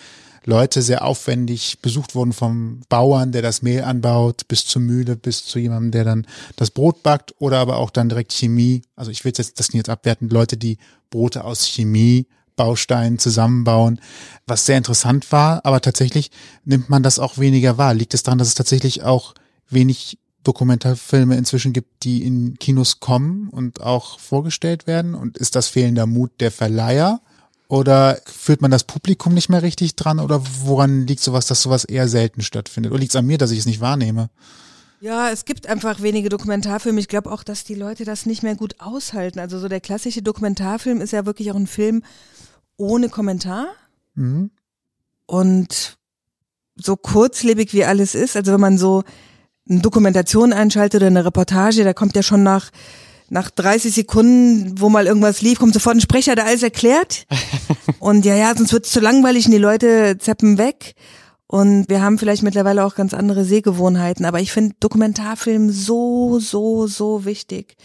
Leute sehr aufwendig besucht wurden vom Bauern, der das Mehl anbaut, bis zur Mühle, bis zu jemandem, der dann das Brot backt oder aber auch dann direkt Chemie. Also ich will jetzt das nicht jetzt abwerten, Leute, die Brote aus Chemie Bausteinen zusammenbauen, was sehr interessant war, aber tatsächlich nimmt man das auch weniger wahr. Liegt es daran, dass es tatsächlich auch wenig Dokumentarfilme inzwischen gibt, die in Kinos kommen und auch vorgestellt werden? Und ist das fehlender Mut der Verleiher? Oder führt man das Publikum nicht mehr richtig dran? Oder woran liegt sowas, dass sowas eher selten stattfindet? Oder liegt es an mir, dass ich es nicht wahrnehme? Ja, es gibt einfach wenige Dokumentarfilme. Ich glaube auch, dass die Leute das nicht mehr gut aushalten. Also so der klassische Dokumentarfilm ist ja wirklich auch ein Film ohne Kommentar. Mhm. Und so kurzlebig wie alles ist, also wenn man so eine Dokumentation einschaltet oder eine Reportage, da kommt ja schon nach nach 30 Sekunden, wo mal irgendwas lief, kommt sofort ein Sprecher, der alles erklärt. Und ja, ja, sonst wird es zu langweilig und die Leute zappen weg. Und wir haben vielleicht mittlerweile auch ganz andere Sehgewohnheiten. Aber ich finde Dokumentarfilm so, so, so wichtig,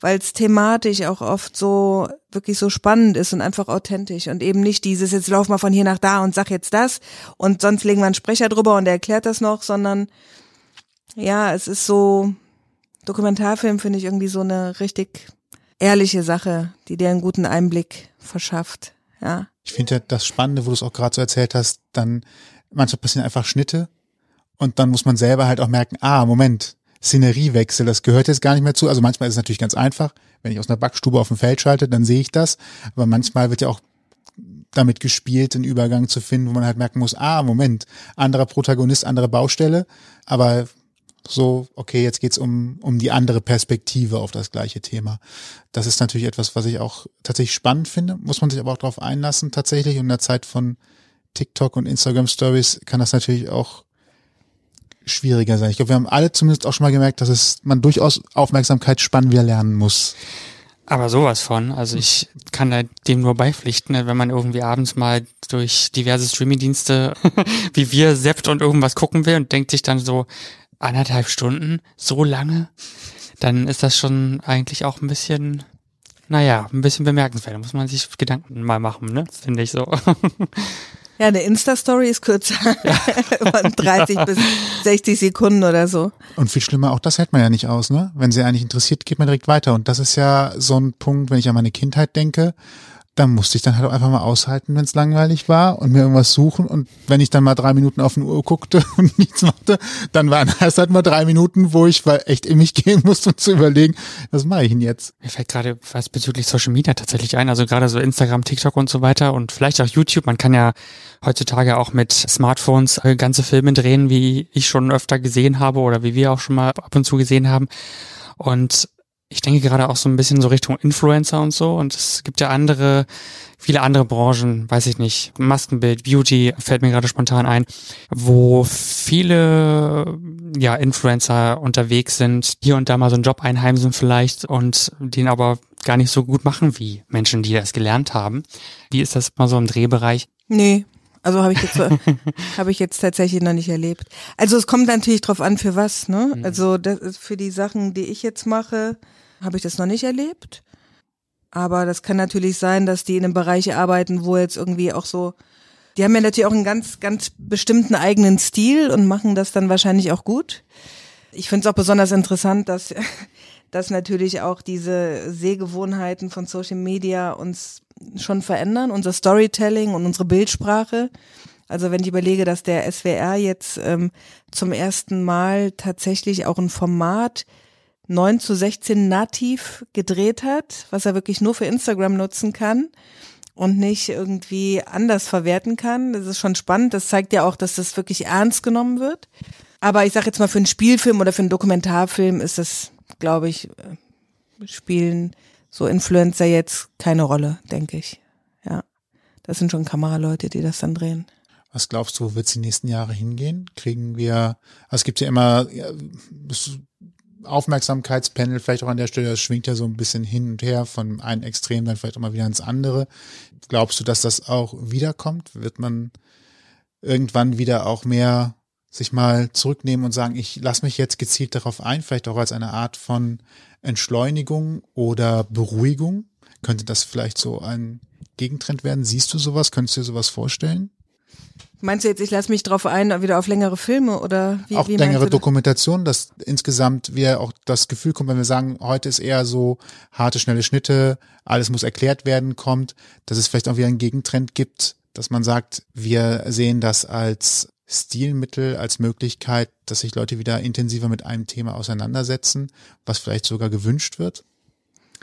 weil es thematisch auch oft so wirklich so spannend ist und einfach authentisch und eben nicht dieses, jetzt lauf mal von hier nach da und sag jetzt das und sonst legen wir einen Sprecher drüber und der erklärt das noch, sondern ja, es ist so, Dokumentarfilm finde ich irgendwie so eine richtig ehrliche Sache, die dir einen guten Einblick verschafft. Ja. Ich finde ja das Spannende, wo du es auch gerade so erzählt hast, dann manchmal passieren einfach Schnitte und dann muss man selber halt auch merken, ah, Moment, Szeneriewechsel, das gehört jetzt gar nicht mehr zu. Also manchmal ist es natürlich ganz einfach, wenn ich aus einer Backstube auf dem Feld schalte, dann sehe ich das, aber manchmal wird ja auch damit gespielt, einen Übergang zu finden, wo man halt merken muss, ah, Moment, anderer Protagonist, andere Baustelle, aber so, okay, jetzt geht's um, um die andere Perspektive auf das gleiche Thema. Das ist natürlich etwas, was ich auch tatsächlich spannend finde, muss man sich aber auch darauf einlassen tatsächlich. Und in der Zeit von TikTok und Instagram Stories kann das natürlich auch schwieriger sein. Ich glaube, wir haben alle zumindest auch schon mal gemerkt, dass es man durchaus Aufmerksamkeitsspannen wieder lernen muss. Aber sowas von. Also ich kann da dem nur beipflichten, ne, wenn man irgendwie abends mal durch diverse Streamingdienste wie wir seppt und irgendwas gucken will und denkt sich dann so, anderthalb Stunden, so lange, dann ist das schon eigentlich auch ein bisschen, naja, ein bisschen bemerkenswert. Da muss man sich Gedanken mal machen, ne? Finde ich so. Ja, eine Insta-Story ist kürzer. Ja. Von 30 ja. bis 60 Sekunden oder so. Und viel schlimmer, auch das hält man ja nicht aus, ne? Wenn sie eigentlich interessiert, geht man direkt weiter. Und das ist ja so ein Punkt, wenn ich an meine Kindheit denke da musste ich dann halt auch einfach mal aushalten, wenn es langweilig war und mir irgendwas suchen. Und wenn ich dann mal drei Minuten auf eine Uhr guckte und nichts machte, dann waren es halt mal drei Minuten, wo ich echt in mich gehen musste, um zu überlegen, was mache ich denn jetzt? Mir fällt gerade was bezüglich Social Media tatsächlich ein, also gerade so Instagram, TikTok und so weiter und vielleicht auch YouTube. Man kann ja heutzutage auch mit Smartphones ganze Filme drehen, wie ich schon öfter gesehen habe oder wie wir auch schon mal ab und zu gesehen haben. Und ich denke gerade auch so ein bisschen so Richtung Influencer und so. Und es gibt ja andere, viele andere Branchen, weiß ich nicht, Maskenbild, Beauty fällt mir gerade spontan ein, wo viele ja Influencer unterwegs sind, hier und da mal so einen Job einheimsen vielleicht und den aber gar nicht so gut machen wie Menschen, die das gelernt haben. Wie ist das mal so im Drehbereich? Nee, also habe ich jetzt habe ich jetzt tatsächlich noch nicht erlebt. Also es kommt natürlich drauf an für was, ne? Mhm. Also das ist für die Sachen, die ich jetzt mache, habe ich das noch nicht erlebt. Aber das kann natürlich sein, dass die in einem Bereich arbeiten, wo jetzt irgendwie auch so, die haben ja natürlich auch einen ganz, ganz bestimmten eigenen Stil und machen das dann wahrscheinlich auch gut. Ich finde es auch besonders interessant, dass, dass natürlich auch diese Sehgewohnheiten von Social Media uns schon verändern, unser Storytelling und unsere Bildsprache. Also wenn ich überlege, dass der SWR jetzt ähm, zum ersten Mal tatsächlich auch ein Format 9 zu 16 nativ gedreht hat, was er wirklich nur für Instagram nutzen kann und nicht irgendwie anders verwerten kann. Das ist schon spannend. Das zeigt ja auch, dass das wirklich ernst genommen wird. Aber ich sage jetzt mal, für einen Spielfilm oder für einen Dokumentarfilm ist das, glaube ich, äh, spielen so Influencer jetzt keine Rolle, denke ich. Ja, das sind schon Kameraleute, die das dann drehen. Was glaubst du, wo wird es die nächsten Jahre hingehen? Kriegen wir, also es gibt ja immer, ja, Aufmerksamkeitspanel vielleicht auch an der Stelle, das schwingt ja so ein bisschen hin und her von einem Extrem dann vielleicht auch mal wieder ins andere. Glaubst du, dass das auch wiederkommt? Wird man irgendwann wieder auch mehr sich mal zurücknehmen und sagen, ich lasse mich jetzt gezielt darauf ein, vielleicht auch als eine Art von Entschleunigung oder Beruhigung? Könnte das vielleicht so ein Gegentrend werden? Siehst du sowas? Könntest du dir sowas vorstellen? Meinst du jetzt, ich lasse mich drauf ein, wieder auf längere Filme oder wie? Auch wie längere Dokumentationen, dass insgesamt wir auch das Gefühl kommt, wenn wir sagen, heute ist eher so harte, schnelle Schnitte, alles muss erklärt werden, kommt, dass es vielleicht auch wieder einen Gegentrend gibt, dass man sagt, wir sehen das als Stilmittel, als Möglichkeit, dass sich Leute wieder intensiver mit einem Thema auseinandersetzen, was vielleicht sogar gewünscht wird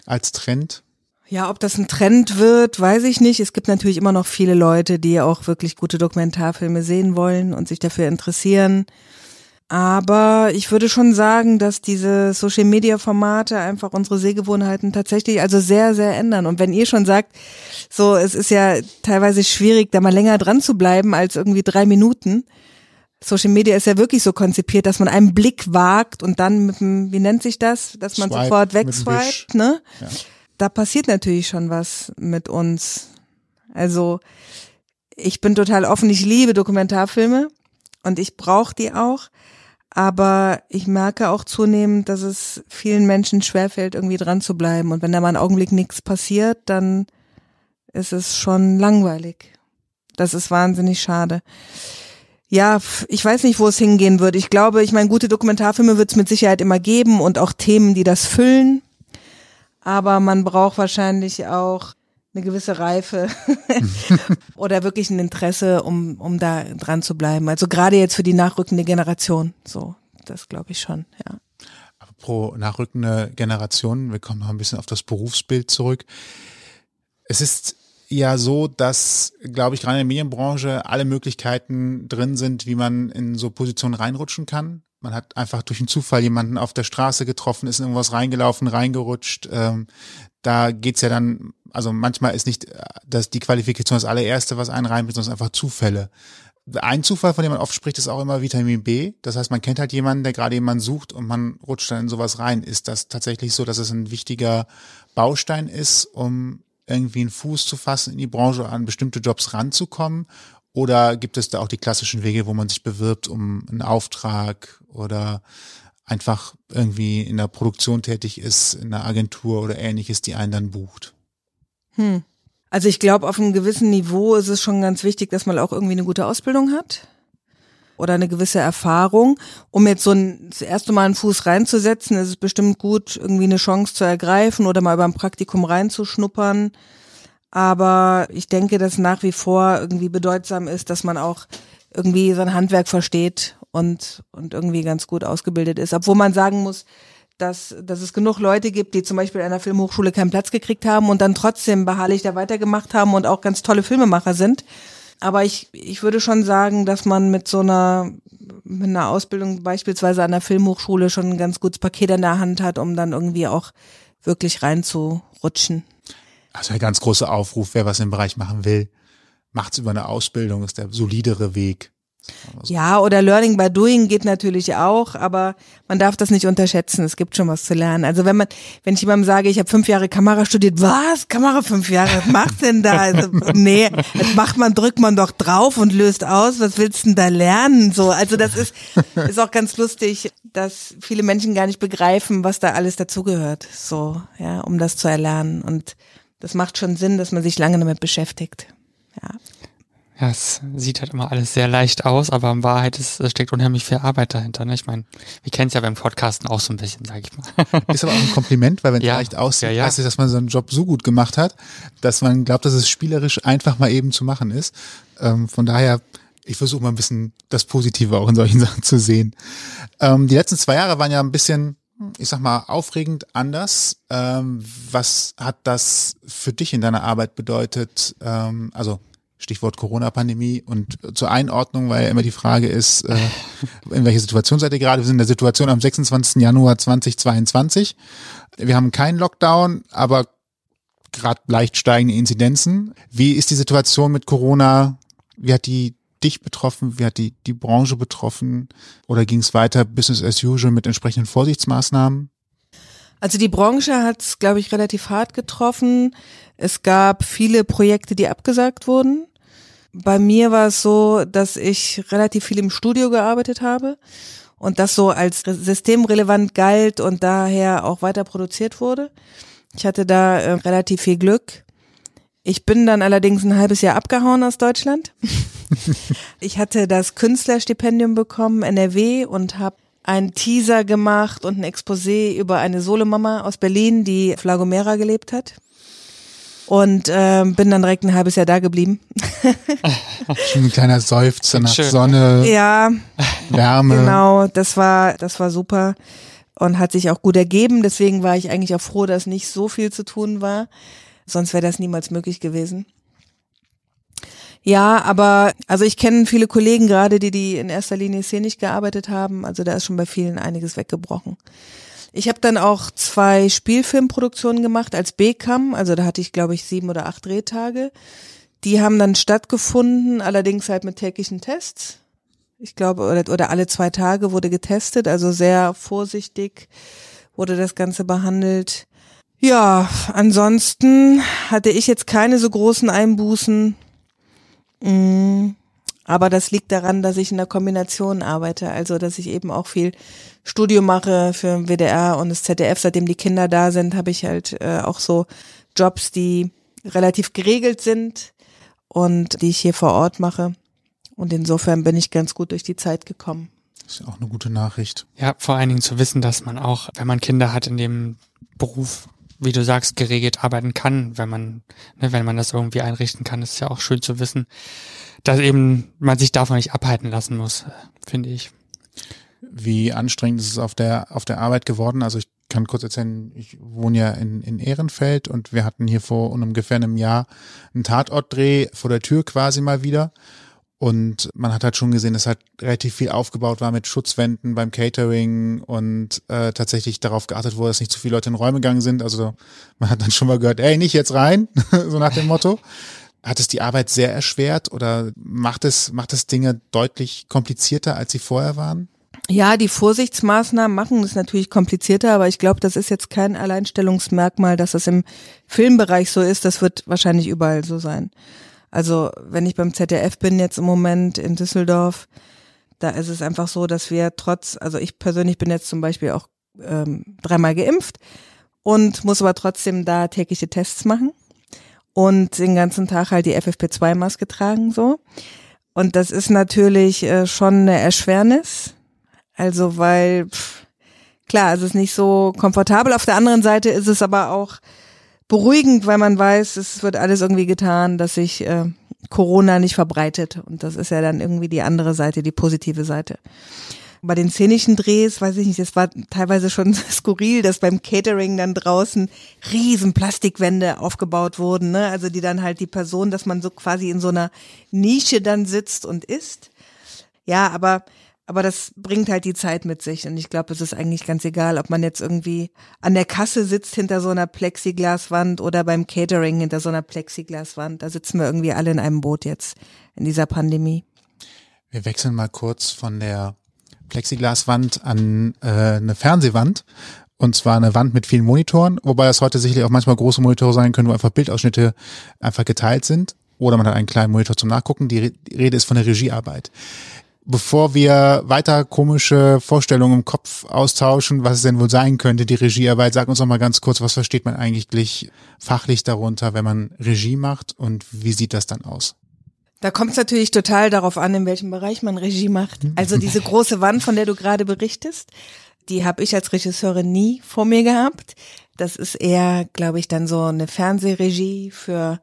als Trend? Ja, ob das ein Trend wird, weiß ich nicht. Es gibt natürlich immer noch viele Leute, die auch wirklich gute Dokumentarfilme sehen wollen und sich dafür interessieren. Aber ich würde schon sagen, dass diese Social Media Formate einfach unsere Sehgewohnheiten tatsächlich also sehr, sehr ändern. Und wenn ihr schon sagt, so, es ist ja teilweise schwierig, da mal länger dran zu bleiben als irgendwie drei Minuten. Social Media ist ja wirklich so konzipiert, dass man einen Blick wagt und dann mit dem, wie nennt sich das, dass man Swipe, sofort wegswipet, ne? Ja. Da passiert natürlich schon was mit uns. Also, ich bin total offen, ich liebe Dokumentarfilme und ich brauche die auch. Aber ich merke auch zunehmend, dass es vielen Menschen schwerfällt, irgendwie dran zu bleiben. Und wenn da mal einen Augenblick nichts passiert, dann ist es schon langweilig. Das ist wahnsinnig schade. Ja, ich weiß nicht, wo es hingehen wird. Ich glaube, ich meine, gute Dokumentarfilme wird es mit Sicherheit immer geben und auch Themen, die das füllen. Aber man braucht wahrscheinlich auch eine gewisse Reife oder wirklich ein Interesse, um, um da dran zu bleiben. Also gerade jetzt für die nachrückende Generation. So, das glaube ich schon, ja. Pro nachrückende Generation, wir kommen noch ein bisschen auf das Berufsbild zurück. Es ist ja so, dass, glaube ich, gerade in der Medienbranche alle Möglichkeiten drin sind, wie man in so Positionen reinrutschen kann. Man hat einfach durch einen Zufall jemanden auf der Straße getroffen, ist in irgendwas reingelaufen, reingerutscht. Ähm, da geht's ja dann, also manchmal ist nicht das die Qualifikation das allererste, was einen reinbringt, sondern einfach Zufälle. Ein Zufall, von dem man oft spricht, ist auch immer Vitamin B. Das heißt, man kennt halt jemanden, der gerade jemanden sucht und man rutscht dann in sowas rein. Ist das tatsächlich so, dass es ein wichtiger Baustein ist, um irgendwie einen Fuß zu fassen in die Branche, an bestimmte Jobs ranzukommen? Oder gibt es da auch die klassischen Wege, wo man sich bewirbt um einen Auftrag oder einfach irgendwie in der Produktion tätig ist, in einer Agentur oder ähnliches, die einen dann bucht? Hm. Also ich glaube, auf einem gewissen Niveau ist es schon ganz wichtig, dass man auch irgendwie eine gute Ausbildung hat oder eine gewisse Erfahrung. Um jetzt so ein, das erste Mal einen Fuß reinzusetzen, ist es bestimmt gut, irgendwie eine Chance zu ergreifen oder mal beim Praktikum reinzuschnuppern. Aber ich denke, dass nach wie vor irgendwie bedeutsam ist, dass man auch irgendwie sein Handwerk versteht und, und irgendwie ganz gut ausgebildet ist. Obwohl man sagen muss, dass, dass es genug Leute gibt, die zum Beispiel an der Filmhochschule keinen Platz gekriegt haben und dann trotzdem beharrlich da weitergemacht haben und auch ganz tolle Filmemacher sind. Aber ich, ich würde schon sagen, dass man mit so einer, mit einer Ausbildung beispielsweise an der Filmhochschule schon ein ganz gutes Paket in der Hand hat, um dann irgendwie auch wirklich reinzurutschen. Also ein ganz großer Aufruf, wer was im Bereich machen will, macht's über eine Ausbildung, ist der solidere Weg. Ja, oder Learning by Doing geht natürlich auch, aber man darf das nicht unterschätzen. Es gibt schon was zu lernen. Also wenn man, wenn ich jemandem sage, ich habe fünf Jahre Kamera studiert, was? Kamera fünf Jahre? Was macht denn da? Also, nee, das macht man, drückt man doch drauf und löst aus. Was willst du denn da lernen? So, also das ist, ist auch ganz lustig, dass viele Menschen gar nicht begreifen, was da alles dazugehört. So, ja, um das zu erlernen. Und das macht schon Sinn, dass man sich lange damit beschäftigt. Ja. Ja, es sieht halt immer alles sehr leicht aus, aber in Wahrheit ist, steckt unheimlich viel Arbeit dahinter. Ne? Ich meine, wir kennen es ja beim Podcasten auch so ein bisschen, sage ich mal. Ist aber auch ein Kompliment, weil wenn es ja, leicht aussieht, ja, ja. heißt es, dass man seinen Job so gut gemacht hat, dass man glaubt, dass es spielerisch einfach mal eben zu machen ist. Ähm, von daher, ich versuche mal ein bisschen das Positive auch in solchen Sachen zu sehen. Ähm, die letzten zwei Jahre waren ja ein bisschen ich sag mal, aufregend anders. Ähm, was hat das für dich in deiner Arbeit bedeutet? Ähm, also Stichwort Corona-Pandemie und zur Einordnung, weil immer die Frage ist, äh, in welcher Situation seid ihr gerade? Wir sind in der Situation am 26. Januar 2022. Wir haben keinen Lockdown, aber gerade leicht steigende Inzidenzen. Wie ist die Situation mit Corona? Wie hat die dich betroffen? Wie hat die, die Branche betroffen? Oder ging es weiter Business as usual mit entsprechenden Vorsichtsmaßnahmen? Also die Branche hat es, glaube ich, relativ hart getroffen. Es gab viele Projekte, die abgesagt wurden bei mir war es so, dass ich relativ viel im Studio gearbeitet habe und das so als systemrelevant galt und daher auch weiter produziert wurde. Ich hatte da äh, relativ viel Glück. Ich bin dann allerdings ein halbes Jahr abgehauen aus Deutschland. ich hatte das Künstlerstipendium bekommen, NRW, und habe einen Teaser gemacht und ein Exposé über eine Solomama aus Berlin, die Flagomera gelebt hat. Und äh, bin dann direkt ein halbes Jahr da geblieben. Schon ein kleiner Seufzer nach Schön. Sonne, ja, Wärme. genau, das war, das war super und hat sich auch gut ergeben. Deswegen war ich eigentlich auch froh, dass nicht so viel zu tun war. Sonst wäre das niemals möglich gewesen. Ja, aber also ich kenne viele Kollegen gerade, die die in erster Linie szenisch gearbeitet haben. Also da ist schon bei vielen einiges weggebrochen. Ich habe dann auch zwei Spielfilmproduktionen gemacht als B-Cam. Also da hatte ich, glaube ich, sieben oder acht Drehtage. Die haben dann stattgefunden, allerdings halt mit täglichen Tests. Ich glaube, oder, oder alle zwei Tage wurde getestet, also sehr vorsichtig wurde das Ganze behandelt. Ja, ansonsten hatte ich jetzt keine so großen Einbußen. Mm, Aber das liegt daran, dass ich in der Kombination arbeite, also dass ich eben auch viel Studio mache für den WDR und das ZDF. Seitdem die Kinder da sind, habe ich halt äh, auch so Jobs, die relativ geregelt sind und die ich hier vor Ort mache. Und insofern bin ich ganz gut durch die Zeit gekommen. ist ja auch eine gute Nachricht. Ja, vor allen Dingen zu wissen, dass man auch, wenn man Kinder hat in dem Beruf, wie du sagst, geregelt arbeiten kann, wenn man, ne, wenn man das irgendwie einrichten kann, ist ja auch schön zu wissen, dass eben man sich davon nicht abhalten lassen muss, finde ich. Wie anstrengend ist es auf der, auf der Arbeit geworden? Also ich kann kurz erzählen, ich wohne ja in, in Ehrenfeld und wir hatten hier vor ungefähr einem Jahr einen Tatortdreh vor der Tür quasi mal wieder. Und man hat halt schon gesehen, dass halt relativ viel aufgebaut war mit Schutzwänden beim Catering und äh, tatsächlich darauf geachtet wurde, dass nicht zu viele Leute in Räume gegangen sind. Also man hat dann schon mal gehört, ey, nicht jetzt rein, so nach dem Motto. Hat es die Arbeit sehr erschwert oder macht es, macht es Dinge deutlich komplizierter, als sie vorher waren? Ja, die Vorsichtsmaßnahmen machen es natürlich komplizierter, aber ich glaube, das ist jetzt kein Alleinstellungsmerkmal, dass das im Filmbereich so ist. Das wird wahrscheinlich überall so sein. Also wenn ich beim ZDF bin jetzt im Moment in Düsseldorf, da ist es einfach so, dass wir trotz, also ich persönlich bin jetzt zum Beispiel auch ähm, dreimal geimpft und muss aber trotzdem da tägliche Tests machen und den ganzen Tag halt die FFP2-Maske tragen so. Und das ist natürlich äh, schon eine Erschwernis. Also weil, pff, klar, es ist nicht so komfortabel. Auf der anderen Seite ist es aber auch beruhigend, weil man weiß, es wird alles irgendwie getan, dass sich äh, Corona nicht verbreitet. Und das ist ja dann irgendwie die andere Seite, die positive Seite. Bei den szenischen Drehs, weiß ich nicht, es war teilweise schon skurril, dass beim Catering dann draußen riesen Plastikwände aufgebaut wurden, ne? Also die dann halt die Person, dass man so quasi in so einer Nische dann sitzt und isst. Ja, aber aber das bringt halt die Zeit mit sich. Und ich glaube, es ist eigentlich ganz egal, ob man jetzt irgendwie an der Kasse sitzt hinter so einer Plexiglaswand oder beim Catering hinter so einer Plexiglaswand. Da sitzen wir irgendwie alle in einem Boot jetzt in dieser Pandemie. Wir wechseln mal kurz von der Plexiglaswand an äh, eine Fernsehwand. Und zwar eine Wand mit vielen Monitoren, wobei das heute sicherlich auch manchmal große Monitore sein können, wo einfach Bildausschnitte einfach geteilt sind. Oder man hat einen kleinen Monitor zum Nachgucken. Die Re- die Rede ist von der Regiearbeit. Bevor wir weiter komische Vorstellungen im Kopf austauschen, was es denn wohl sein könnte, die Regiearbeit, sag uns noch mal ganz kurz, was versteht man eigentlich fachlich darunter, wenn man Regie macht und wie sieht das dann aus? Da kommt es natürlich total darauf an, in welchem Bereich man Regie macht. Also diese große Wand, von der du gerade berichtest, die habe ich als Regisseurin nie vor mir gehabt. Das ist eher, glaube ich, dann so eine Fernsehregie für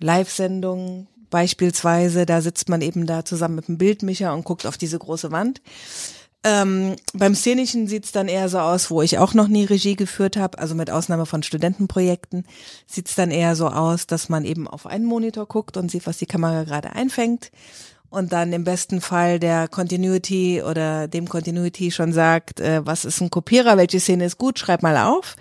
Live-Sendungen beispielsweise. Da sitzt man eben da zusammen mit dem Bildmischer und guckt auf diese große Wand. Ähm, beim Szenischen sieht's dann eher so aus, wo ich auch noch nie Regie geführt habe, also mit Ausnahme von Studentenprojekten, sieht's dann eher so aus, dass man eben auf einen Monitor guckt und sieht, was die Kamera gerade einfängt und dann im besten Fall der Continuity oder dem Continuity schon sagt, äh, was ist ein Kopierer, welche Szene ist gut, schreib mal auf.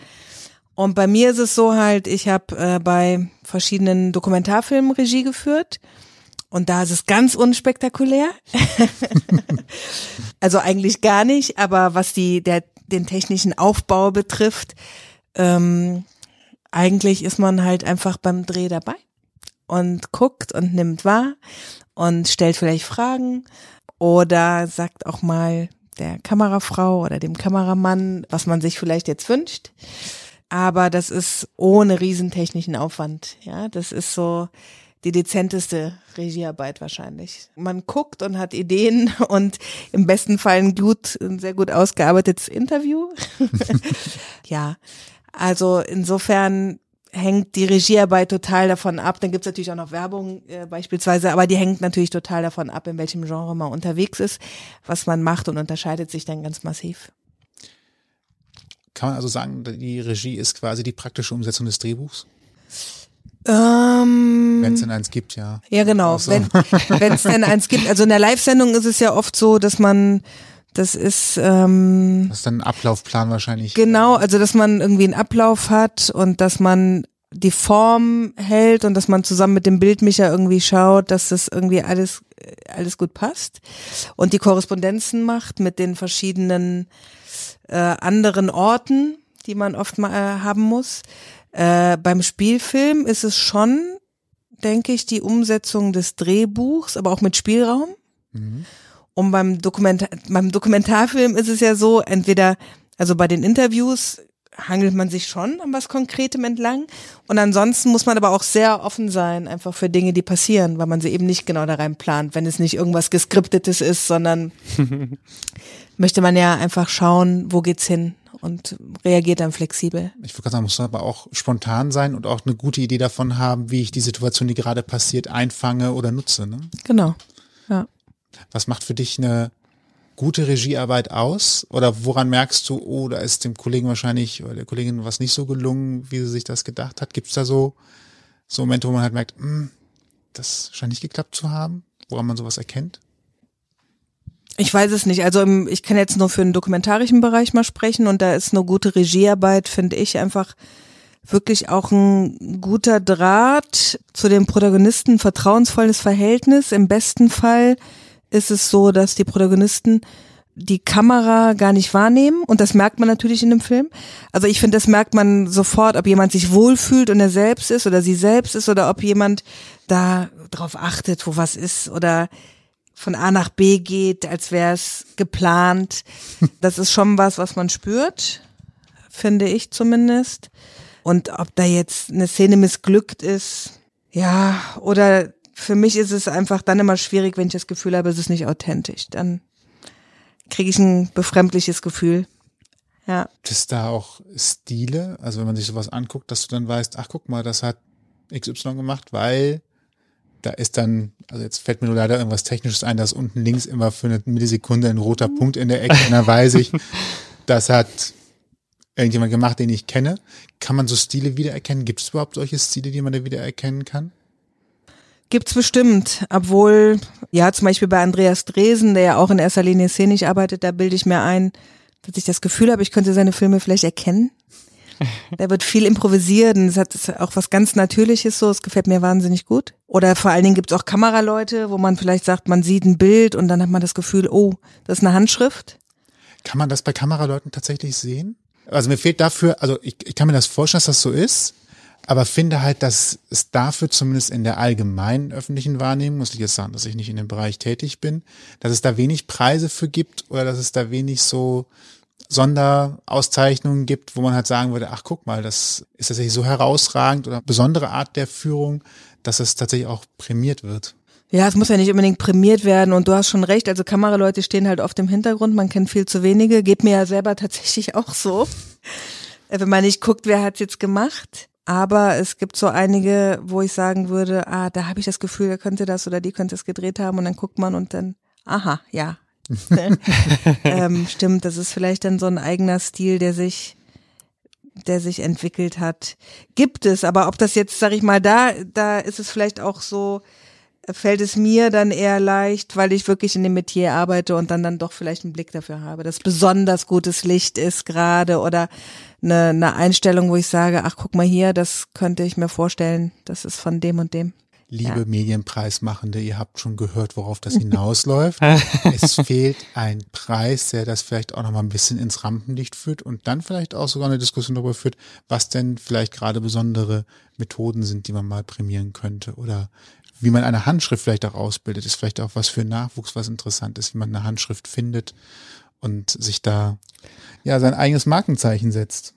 Und bei mir ist es so halt, ich habe äh, bei verschiedenen Dokumentarfilmen Regie geführt und da ist es ganz unspektakulär. also eigentlich gar nicht, aber was die der den technischen Aufbau betrifft, ähm, eigentlich ist man halt einfach beim Dreh dabei und guckt und nimmt wahr. und stellt vielleicht Fragen oder sagt auch mal der Kamerafrau oder dem Kameramann, was man sich vielleicht jetzt wünscht. Aber das ist ohne riesentechnischen Aufwand. Ja, das ist so die dezenteste Regiearbeit wahrscheinlich. Man guckt und hat Ideen und im besten Fall ein gut, ein sehr gut ausgearbeitetes Interview. ja, also insofern hängt die Regiearbeit total davon ab. Dann gibt's natürlich auch noch Werbung äh, beispielsweise, aber die hängt natürlich total davon ab, in welchem Genre man unterwegs ist, was man macht und unterscheidet sich dann ganz massiv. Kann man also sagen, die Regie ist quasi die praktische Umsetzung des Drehbuchs? Ähm, Wenn es denn eins gibt, ja. Ja, genau. Ach so. Wenn es denn eins gibt. Also in der Live-Sendung ist es ja oft so, dass man, das ist ähm, Das ist dann ein Ablaufplan wahrscheinlich. genau, also dass man irgendwie einen Ablauf hat und dass man die Form hält und dass man zusammen mit dem Bildmischer irgendwie schaut, dass das irgendwie alles alles gut passt und die Korrespondenzen macht mit den verschiedenen äh, anderen Orten, die man oft mal äh, haben muss. Äh, beim Spielfilm ist es schon, denke ich, die Umsetzung des Drehbuchs, aber auch mit Spielraum. Und beim, Dokumentar beim Dokumentarfilm ist es ja so, entweder, also bei den Interviews hangelt man sich schon an was Konkretem entlang. Und ansonsten muss man aber auch sehr offen sein, einfach für Dinge, die passieren, weil man sie eben nicht genau da rein plant, wenn es nicht irgendwas Geskriptetes ist, sondern möchte man ja einfach schauen, wo geht's hin und reagiert dann flexibel. Ich würde sagen, muss aber auch spontan sein und auch eine gute Idee davon haben, wie ich die Situation, die gerade passiert, einfange oder nutze. Ne? Genau. Ja. Was macht für dich eine gute Regiearbeit aus? Oder woran merkst du, oh, da ist dem Kollegen wahrscheinlich oder der Kollegin was nicht so gelungen, wie sie sich das gedacht hat? Gibt es da so, so Momente, wo man halt merkt, hm, das scheint nicht geklappt zu haben? Woran man sowas erkennt? Ich weiß es nicht. Also im, ich kann jetzt nur für den dokumentarischen Bereich mal sprechen und da ist eine gute Regiearbeit, finde ich, einfach wirklich auch ein guter Draht zu den Protagonisten, vertrauensvolles Verhältnis. Im besten Fall ist es so, dass die Protagonisten die Kamera gar nicht wahrnehmen und das merkt man natürlich in dem Film. Also ich finde, das merkt man sofort, ob jemand sich wohlfühlt und er selbst ist oder sie selbst ist oder ob jemand da drauf achtet, wo was ist oder von A nach B geht, als wäre es geplant. Das ist schon was, was man spürt, finde ich zumindest. Und ob da jetzt eine Szene missglückt ist, ja, oder für mich ist es einfach dann immer schwierig, wenn ich das Gefühl habe, es ist nicht authentisch. Dann kriege ich ein befremdliches Gefühl. Ja. Gibt es da auch Stile? Also wenn man sich sowas anguckt, dass du dann weißt, ach guck mal, das hat XY gemacht, weil da ist dann, also jetzt fällt mir nur leider irgendwas Technisches ein, dass unten links immer für eine Millisekunde ein roter Punkt in der Ecke, und dann weiß ich, das hat irgendjemand gemacht, den ich kenne. Kann man so Stile wiedererkennen? Gibt es überhaupt solche Stile, die man da wiedererkennen kann? Gibt's bestimmt, obwohl, ja, zum Beispiel bei Andreas Dresen, der ja auch in erster Linie szenisch arbeitet, da bilde ich mir ein, dass ich das Gefühl habe, ich könnte seine Filme vielleicht erkennen. Da wird viel improvisiert und es hat auch was ganz Natürliches so, es gefällt mir wahnsinnig gut. Oder vor allen Dingen gibt's auch Kameraleute, wo man vielleicht sagt, man sieht ein Bild und dann hat man das Gefühl, oh, das ist eine Handschrift. Kann man das bei Kameraleuten tatsächlich sehen? Also mir fehlt dafür, also ich, ich kann mir das vorstellen, dass das so ist, aber finde halt, dass es dafür zumindest in der allgemeinen öffentlichen Wahrnehmung, muss ich jetzt sagen, dass ich nicht in dem Bereich tätig bin, dass es da wenig Preise für gibt oder dass es da wenig so Sonderauszeichnungen gibt, wo man halt sagen würde, ach guck mal, das ist tatsächlich so herausragend oder besondere Art der Führung, dass es tatsächlich auch prämiert wird. Ja, es muss ja nicht unbedingt prämiert werden und du hast schon recht, also Kameraleute stehen halt oft im Hintergrund, man kennt viel zu wenige, geht mir ja selber tatsächlich auch so. Äh, Wenn man nicht guckt, wer hat's jetzt gemacht. Aber es gibt so einige, wo ich sagen würde, ah, da habe ich das Gefühl, der könnte das oder die könnte es gedreht haben und dann guckt man und dann, aha, ja. ähm, stimmt, das ist vielleicht dann so ein eigener Stil, der sich, der sich entwickelt hat. Gibt es, aber ob das jetzt, sag ich mal, da, da ist es vielleicht auch so, fällt es mir dann eher leicht, weil ich wirklich in dem Metier arbeite und dann dann doch vielleicht einen Blick dafür habe, dass besonders gutes Licht ist gerade oder eine, eine Einstellung, wo ich sage, ach guck mal hier, das könnte ich mir vorstellen, das ist von dem und dem. Liebe Ja. Medienpreismachende, ihr habt schon gehört, worauf das hinausläuft. es fehlt ein Preis, der das vielleicht auch noch mal ein bisschen ins Rampenlicht führt und dann vielleicht auch sogar eine Diskussion darüber führt, was denn vielleicht gerade besondere Methoden sind, die man mal prämieren könnte oder wie man eine Handschrift vielleicht auch ausbildet, ist vielleicht auch was für Nachwuchs, was interessant ist, wie man eine Handschrift findet und sich da ja sein eigenes Markenzeichen setzt.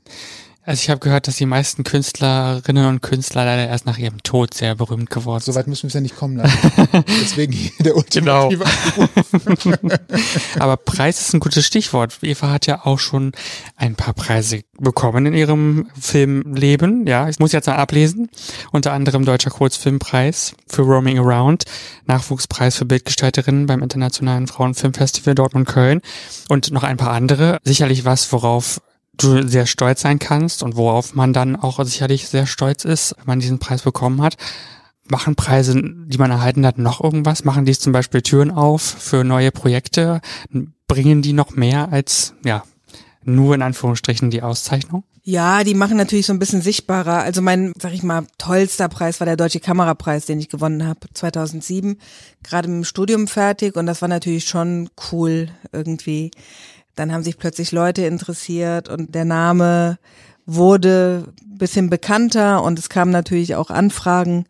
Also ich habe gehört, dass die meisten Künstlerinnen und Künstler leider erst nach ihrem Tod sehr berühmt geworden sind. Soweit müssen wir es ja nicht kommen lassen. Deswegen hier der ultimative genau. Aber Preis ist ein gutes Stichwort. Eva hat ja auch schon ein paar Preise bekommen in ihrem Filmleben. Ja, ich muss jetzt mal ablesen. Unter anderem Deutscher Kurzfilmpreis für Roaming Around, Nachwuchspreis für Bildgestalterinnen beim Internationalen Frauenfilmfestival Dortmund-Köln und noch ein paar andere. Sicherlich was, worauf du sehr stolz sein kannst und worauf man dann auch sicherlich sehr stolz ist, wenn man diesen Preis bekommen hat. Machen Preise, die man erhalten hat, noch irgendwas? Machen die zum Beispiel Türen auf für neue Projekte? Bringen die noch mehr als, ja, nur in Anführungsstrichen die Auszeichnung? Ja, die machen natürlich so ein bisschen sichtbarer. Also mein, sag ich mal, tollster Preis war der Deutsche Kamerapreis, den ich gewonnen habe 2007, gerade im Studium fertig und das war natürlich schon cool irgendwie. Dann haben sich plötzlich Leute interessiert und der Name wurde bisschen bekannter und es kamen natürlich auch Anfragen.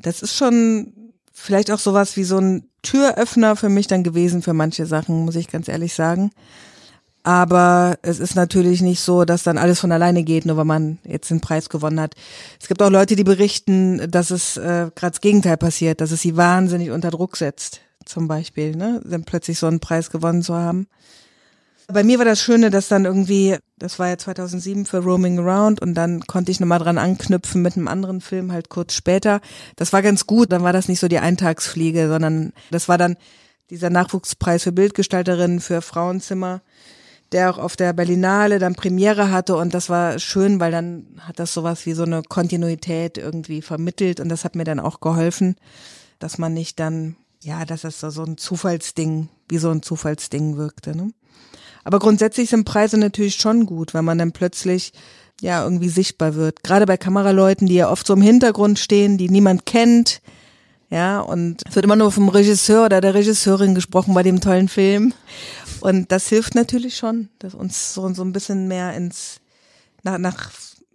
Das ist schon vielleicht auch sowas wie so ein Türöffner für mich dann gewesen für manche Sachen, muss ich ganz ehrlich sagen. Aber es ist natürlich nicht so, dass dann alles von alleine geht, nur weil man jetzt den Preis gewonnen hat. Es gibt auch Leute, die berichten, dass es äh, gerade das Gegenteil passiert, dass es sie wahnsinnig unter Druck setzt, zum Beispiel, ne? dann plötzlich so einen Preis gewonnen zu haben. Bei mir war das Schöne, dass dann irgendwie, das war ja 2007 für Roaming Around und dann konnte ich nochmal dran anknüpfen mit einem anderen Film halt kurz später. Das war ganz gut, dann war das nicht so die Eintagsfliege, sondern das war dann dieser Nachwuchspreis für Bildgestalterinnen für Frauenzimmer, der auch auf der Berlinale dann Premiere hatte und das war schön, weil dann hat das sowas wie so eine Kontinuität irgendwie vermittelt und das hat mir dann auch geholfen, dass man nicht dann, ja, dass das so ein Zufallsding, wie so ein Zufallsding wirkte, ne? Aber grundsätzlich sind Preise natürlich schon gut, wenn man dann plötzlich ja irgendwie sichtbar wird. Gerade bei Kameraleuten, die ja oft so im Hintergrund stehen, die niemand kennt. Ja, und es wird immer nur vom Regisseur oder der Regisseurin gesprochen bei dem tollen Film. Und das hilft natürlich schon, dass uns so, so ein bisschen mehr ins, nach, nach,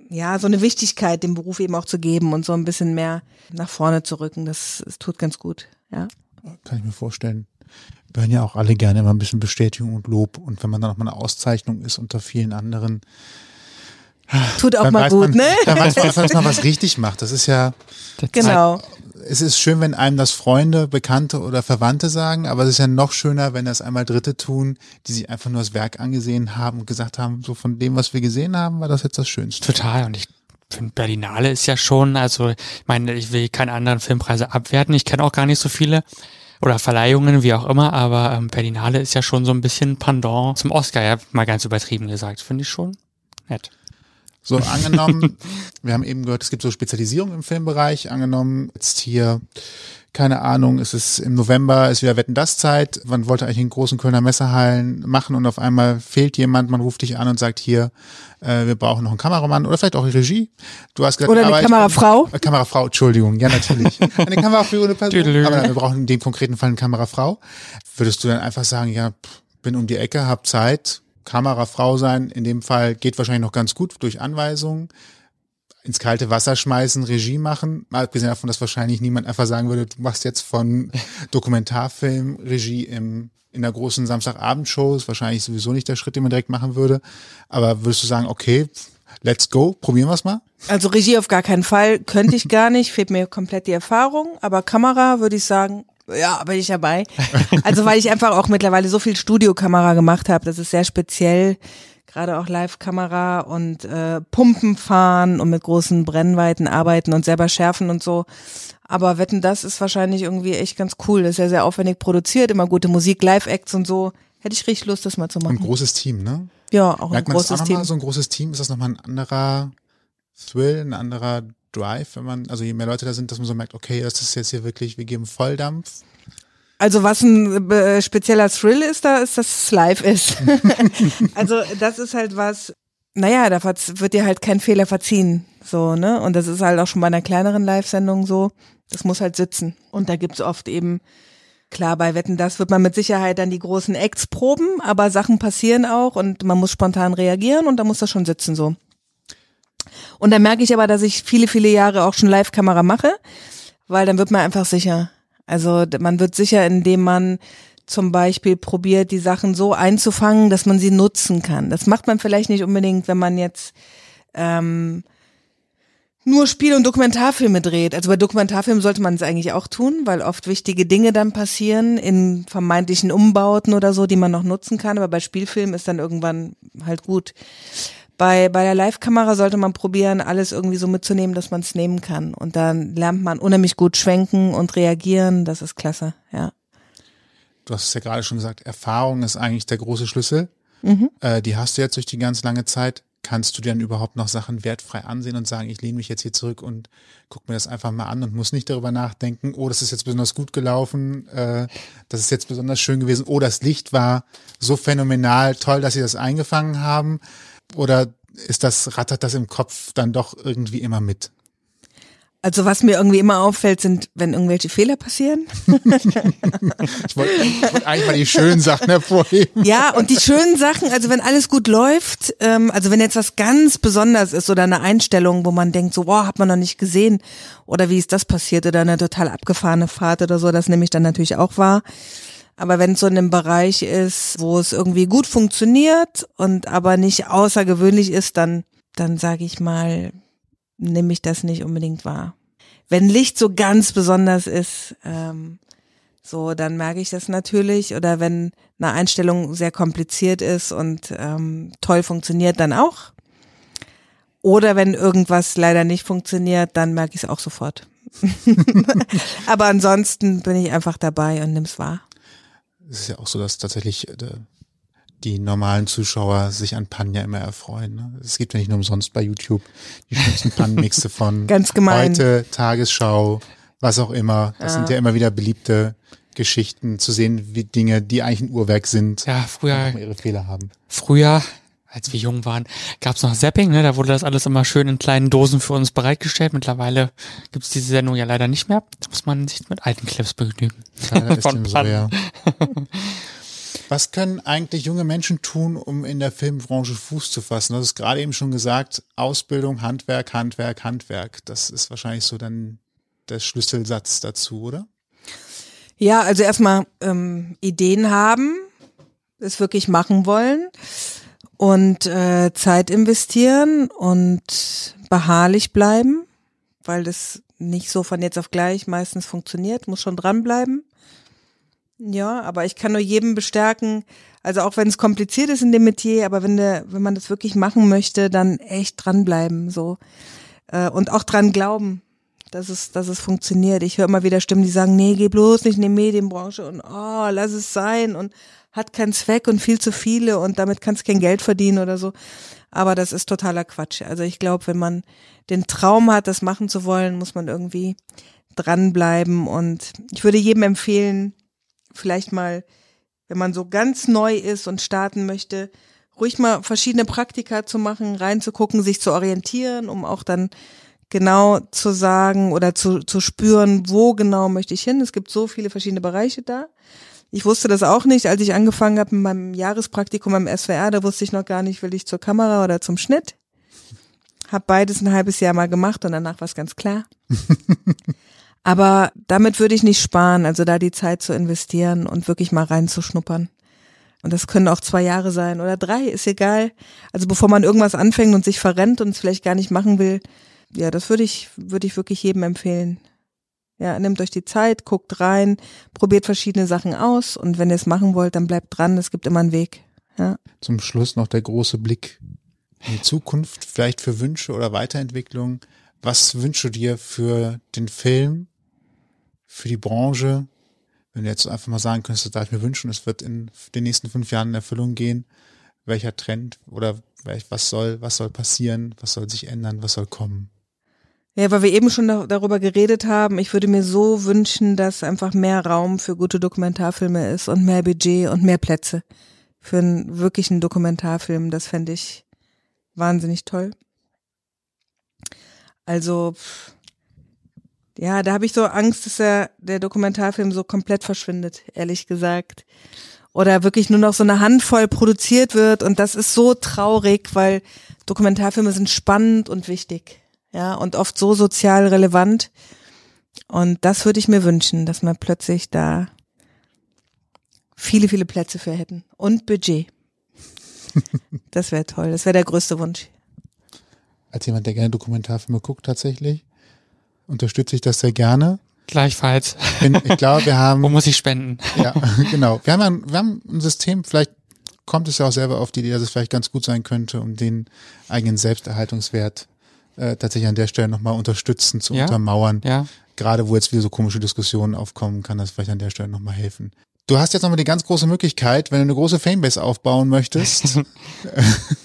ja, so eine Wichtigkeit dem Beruf eben auch zu geben und so ein bisschen mehr nach vorne zu rücken. Das, das tut ganz gut, ja. Kann ich mir vorstellen wir hören ja auch alle gerne immer ein bisschen Bestätigung und Lob. Und wenn man dann noch mal eine Auszeichnung ist unter vielen anderen, tut auch mal gut, man, ne? Dann weiß man, dass man was richtig macht. Das ist ja genau. Es ist schön, wenn einem das Freunde, Bekannte oder Verwandte sagen, aber es ist ja noch schöner, wenn das einmal Dritte tun, die sich einfach nur das Werk angesehen haben und gesagt haben, so von dem, was wir gesehen haben, war das jetzt das Schönste. Total. Und ich finde, Berlinale ist ja schon, also ich meine, ich will keine anderen Filmpreise abwerten. Ich kenne auch gar nicht so viele oder Verleihungen, wie auch immer, aber ähm, Berlinale ist ja schon so ein bisschen Pendant zum Oscar, ja, mal ganz übertrieben gesagt. Finde ich schon nett. So, angenommen, wir haben eben gehört, es gibt so Spezialisierung im Filmbereich, angenommen, jetzt hier keine Ahnung, es ist im November, ist wieder Wetten das Zeit, man wollte eigentlich in großen Kölner Messehallen machen und auf einmal fehlt jemand, man ruft dich an und sagt hier, äh, wir brauchen noch einen Kameramann oder vielleicht auch eine Regie. Du hast gesagt, oder eine Kamerafrau? Ich, äh, Kamerafrau, Entschuldigung, ja natürlich. eine kameraführende Person, aber wir brauchen in dem konkreten Fall eine Kamerafrau. Würdest du dann einfach sagen, ja, bin um die Ecke, hab Zeit, Kamerafrau sein, in dem Fall geht wahrscheinlich noch ganz gut durch Anweisungen ins kalte Wasser schmeißen, Regie machen. Mal abgesehen davon, dass wahrscheinlich niemand einfach sagen würde, du machst jetzt von Dokumentarfilm Regie im, in der großen Samstagabendshow. Ist wahrscheinlich sowieso nicht der Schritt, den man direkt machen würde. Aber würdest du sagen, okay, let's go, probieren wir es mal? Also Regie auf gar keinen Fall, könnte ich gar nicht, fehlt mir komplett die Erfahrung. Aber Kamera würde ich sagen, ja, bin ich dabei. Also weil ich einfach auch mittlerweile so viel Studiokamera gemacht habe, das ist sehr speziell gerade auch Live-Kamera und äh, Pumpen fahren und mit großen Brennweiten arbeiten und selber schärfen und so. Aber wetten, das ist wahrscheinlich irgendwie echt ganz cool. Das ist ja sehr aufwendig produziert, immer gute Musik, Live-Acts und so. Hätte ich richtig Lust, das mal zu machen. Ein großes Team, ne? Ja, auch Merkt ein großes auch Team. Mal, so ein großes Team, ist das nochmal ein anderer Thrill, ein anderer Drive, wenn man, also je mehr Leute da sind, dass man so merkt, okay, das ist jetzt hier wirklich, wir geben Volldampf. Also was ein äh, spezieller Thrill ist, da ist, dass es live ist. also das ist halt was, naja, da wird dir halt kein Fehler verziehen. So, ne? Und das ist halt auch schon bei einer kleineren Live-Sendung so. Das muss halt sitzen. Und da gibt's oft eben, klar, bei Wetten, das wird man mit Sicherheit dann die großen Acts proben, aber Sachen passieren auch und man muss spontan reagieren und da muss das schon sitzen so. Und da merke ich aber, dass ich viele, viele Jahre auch schon Live-Kamera mache weil dann wird man einfach sicher. Also man wird sicher, indem man zum Beispiel probiert, die Sachen so einzufangen, dass man sie nutzen kann. Das macht man vielleicht nicht unbedingt, wenn man jetzt ähm, nur Spiel- und Dokumentarfilme dreht. Also bei Dokumentarfilmen sollte man es eigentlich auch tun, weil oft wichtige Dinge dann passieren in vermeintlichen Umbauten oder so, die man noch nutzen kann. Aber bei Spielfilmen ist dann irgendwann halt gut. Bei, bei der Live-Kamera sollte man probieren, alles irgendwie so mitzunehmen, dass man es nehmen kann. Und dann lernt man unheimlich gut schwenken und reagieren. Das ist klasse, ja. Du hast es ja gerade schon gesagt, Erfahrung ist eigentlich der große Schlüssel. Mhm. Äh, die hast du jetzt durch die ganz lange Zeit kannst du dann überhaupt noch Sachen wertfrei ansehen und sagen, ich lehne mich jetzt hier zurück und guck mir das einfach mal an und muss nicht darüber nachdenken, oh, das ist jetzt besonders gut gelaufen, äh, das ist jetzt besonders schön gewesen, oh, das Licht war so phänomenal, toll, dass sie das eingefangen haben. Oder ist das, rattert das im Kopf dann doch irgendwie immer mit? Also was mir irgendwie immer auffällt, sind, wenn irgendwelche Fehler passieren. ich wollte wollt eigentlich mal die schönen Sachen hervorheben. Ja, und die schönen Sachen, also wenn alles gut läuft, ähm, also wenn jetzt was ganz Besonderes ist oder eine Einstellung, wo man denkt, so, wow, hat man noch nicht gesehen oder wie ist das passiert oder eine total abgefahrene Fahrt oder so, das nehme ich dann natürlich auch wahr. Aber wenn es so in einem Bereich ist, wo es irgendwie gut funktioniert und aber nicht außergewöhnlich ist, dann, dann sage ich mal, nehme ich das nicht unbedingt wahr. Wenn Licht so ganz besonders ist, ähm, so, dann merke ich das natürlich. Oder wenn eine Einstellung sehr kompliziert ist und ähm, toll funktioniert, dann auch. Oder wenn irgendwas leider nicht funktioniert, dann merke ich es auch sofort. Aber ansonsten bin ich einfach dabei und nimm's wahr. Es ist ja auch so, dass tatsächlich äh, die normalen Zuschauer sich an Pannen ja immer erfreuen. Ne? Es gibt ja nicht nur umsonst bei YouTube die schönsten Pannenmixe von Ganz gemein. heute, Tagesschau, was auch immer. Das ja. sind ja immer wieder beliebte Geschichten zu sehen, wie Dinge, die eigentlich ein Uhrwerk sind, ja, früher, ihre Fehler haben. Früher, als wir jung waren, gab's noch Zapping, ne? da wurde das alles immer schön in kleinen Dosen für uns bereitgestellt. Mittlerweile gibt's diese Sendung ja leider nicht mehr. Da muss man sich mit alten Clips begnügen. Ja, das ist so, ja. Was können eigentlich junge Menschen tun, um in der Filmbranche Fuß zu fassen? Du hast gerade eben schon gesagt, Ausbildung, Handwerk, Handwerk, Handwerk. Das ist wahrscheinlich so dann der Schlüsselsatz dazu, oder? Ja, also erstmal ähm, Ideen haben, es wirklich machen wollen und äh, Zeit investieren und beharrlich bleiben, weil das nicht so von jetzt auf gleich meistens funktioniert, muss schon dranbleiben. Ja, aber ich kann nur jedem bestärken, also auch wenn es kompliziert ist in dem Metier, aber wenn der, wenn man das wirklich machen möchte, dann echt dranbleiben, so. Äh, und auch dran glauben, dass es, dass es funktioniert. Ich höre immer wieder Stimmen, die sagen, nee, geh bloß nicht in die Medienbranche und oh, lass es sein und hat keinen Zweck und viel zu viele und damit kannst kein Geld verdienen oder so. Aber das ist totaler Quatsch. Also ich glaube, wenn man den Traum hat, das machen zu wollen, muss man irgendwie dranbleiben und ich würde jedem empfehlen, vielleicht mal, wenn man so ganz neu ist und starten möchte, ruhig mal verschiedene Praktika zu machen, reinzugucken, sich zu orientieren, um auch dann genau zu sagen oder zu, zu spüren, wo genau möchte ich hin. Es gibt so viele verschiedene Bereiche da. Ich wusste das auch nicht, als ich angefangen habe mit meinem Jahrespraktikum am SWR, da wusste ich noch gar nicht, will ich zur Kamera oder zum Schnitt. Hab beides ein halbes Jahr mal gemacht und danach war es ganz klar. Aber damit würde ich nicht sparen, also da die Zeit zu investieren und wirklich mal reinzuschnuppern. Und das können auch zwei Jahre sein oder drei, ist egal. Also bevor man irgendwas anfängt und sich verrennt und es vielleicht gar nicht machen will, ja, das würde ich, würde ich wirklich jedem empfehlen. Ja, nehmt euch die Zeit, guckt rein, probiert verschiedene Sachen aus und wenn ihr es machen wollt, dann bleibt dran, es gibt immer einen Weg. Ja. Zum Schluss noch der große Blick in die Zukunft, vielleicht für Wünsche oder Weiterentwicklung. Was wünschst du dir für den Film, für die Branche? Wenn du jetzt einfach mal sagen könntest, darf ich mir wünschen, es wird in den nächsten fünf Jahren in Erfüllung gehen. Welcher Trend oder was soll, was soll passieren? Was soll sich ändern? Was soll kommen? Ja, weil wir eben schon darüber geredet haben, ich würde mir so wünschen, dass einfach mehr Raum für gute Dokumentarfilme ist und mehr Budget und mehr Plätze für einen wirklichen Dokumentarfilm. Das fände ich wahnsinnig toll. Also, ja, da habe ich so Angst, dass der, der Dokumentarfilm so komplett verschwindet, ehrlich gesagt. Oder wirklich nur noch so eine Handvoll produziert wird. Und das ist so traurig, weil Dokumentarfilme sind spannend und wichtig. Ja, und oft so sozial relevant. Und das würde ich mir wünschen, dass wir plötzlich da viele, viele Plätze für hätten. Und Budget. Das wäre toll. Das wäre der größte Wunsch. Als jemand, der gerne Dokumentarfilme guckt tatsächlich, unterstütze ich das sehr gerne. Gleichfalls. Bin, ich glaube, wir haben. Wo muss ich spenden? Ja, genau. Wir haben, ein, wir haben ein System, vielleicht kommt es ja auch selber auf die Idee, dass es vielleicht ganz gut sein könnte, um den eigenen Selbsterhaltungswert äh, tatsächlich an der Stelle nochmal unterstützen, zu Ja? untermauern. Ja. Gerade wo jetzt wieder so komische Diskussionen aufkommen, kann das vielleicht an der Stelle nochmal helfen. Du hast jetzt nochmal die ganz große Möglichkeit, wenn du eine große Fanbase aufbauen möchtest,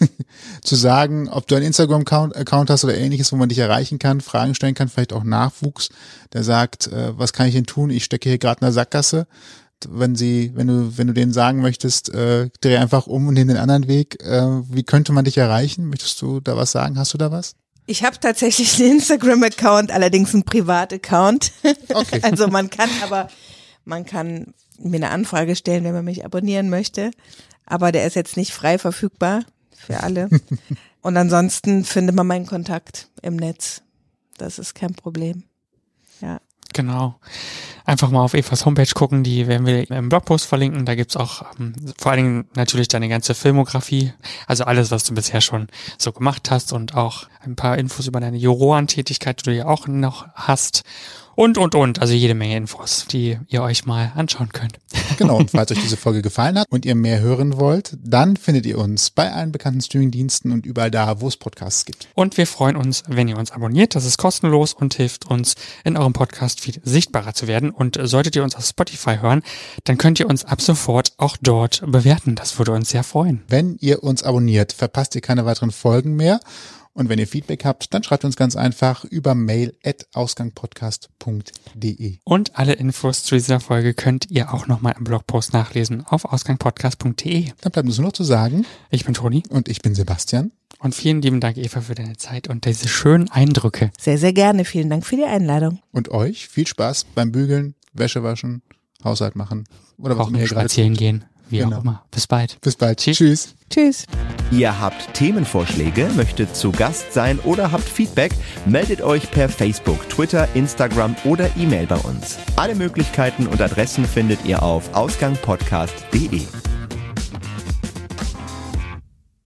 zu sagen, ob du einen Instagram-Account Account hast oder ähnliches, wo man dich erreichen kann, Fragen stellen kann, vielleicht auch Nachwuchs, der sagt, äh, was kann ich denn tun? Ich stecke hier gerade in der Sackgasse. Wenn sie, wenn du, wenn du denen sagen möchtest, äh, dreh einfach um und nimm den anderen Weg, äh, wie könnte man dich erreichen? Möchtest du da was sagen? Hast du da was? Ich habe tatsächlich einen Instagram-Account, allerdings einen Privat-Account. Okay. Also man kann aber, man kann mir eine Anfrage stellen, wenn man mich abonnieren möchte. Aber der ist jetzt nicht frei verfügbar für alle. Und ansonsten findet man meinen Kontakt im Netz. Das ist kein Problem. Ja. Genau. Einfach mal auf Evas Homepage gucken, die werden wir im Blogpost verlinken. Da gibt's auch ähm, vor allen Dingen natürlich deine ganze Filmografie, also alles, was du bisher schon so gemacht hast und auch ein paar Infos über deine Jurorentätigkeit, die du ja auch noch hast. Und, und, und. Also jede Menge Infos, die ihr euch mal anschauen könnt. Genau, und falls euch diese Folge gefallen hat und ihr mehr hören wollt, dann findet ihr uns bei allen bekannten Streamingdiensten und überall da, wo es Podcasts gibt. Und wir freuen uns, wenn ihr uns abonniert. Das ist kostenlos und hilft uns, in eurem Podcast viel sichtbarer zu werden. Und solltet ihr uns auf Spotify hören, dann könnt ihr uns ab sofort auch dort bewerten. Das würde uns sehr freuen. Wenn ihr uns abonniert, verpasst ihr keine weiteren Folgen mehr. Und wenn ihr Feedback habt, dann schreibt uns ganz einfach über mail at ausgangpodcast.de. Und alle Infos zu dieser Folge könnt ihr auch nochmal im Blogpost nachlesen auf ausgangpodcast.de. Dann bleibt uns nur noch zu sagen, Ich bin Toni und ich bin Sebastian. und vielen lieben Dank, Eva, für deine Zeit und diese schönen Eindrücke. Sehr, sehr gerne. Vielen Dank für die Einladung. Und euch viel Spaß beim Bügeln, Wäsche waschen, Haushalt machen oder was Auch immer ihr im gerade Spazieren tut. gehen, wie Genau. auch immer. Bis bald. Bis bald. Tschüss. Tschüss. Tschüss. Ihr habt Themenvorschläge, möchtet zu Gast sein oder habt Feedback, meldet euch per Facebook, Twitter, Instagram oder E-Mail bei uns. Alle Möglichkeiten und Adressen findet ihr auf ausgangpodcast.de.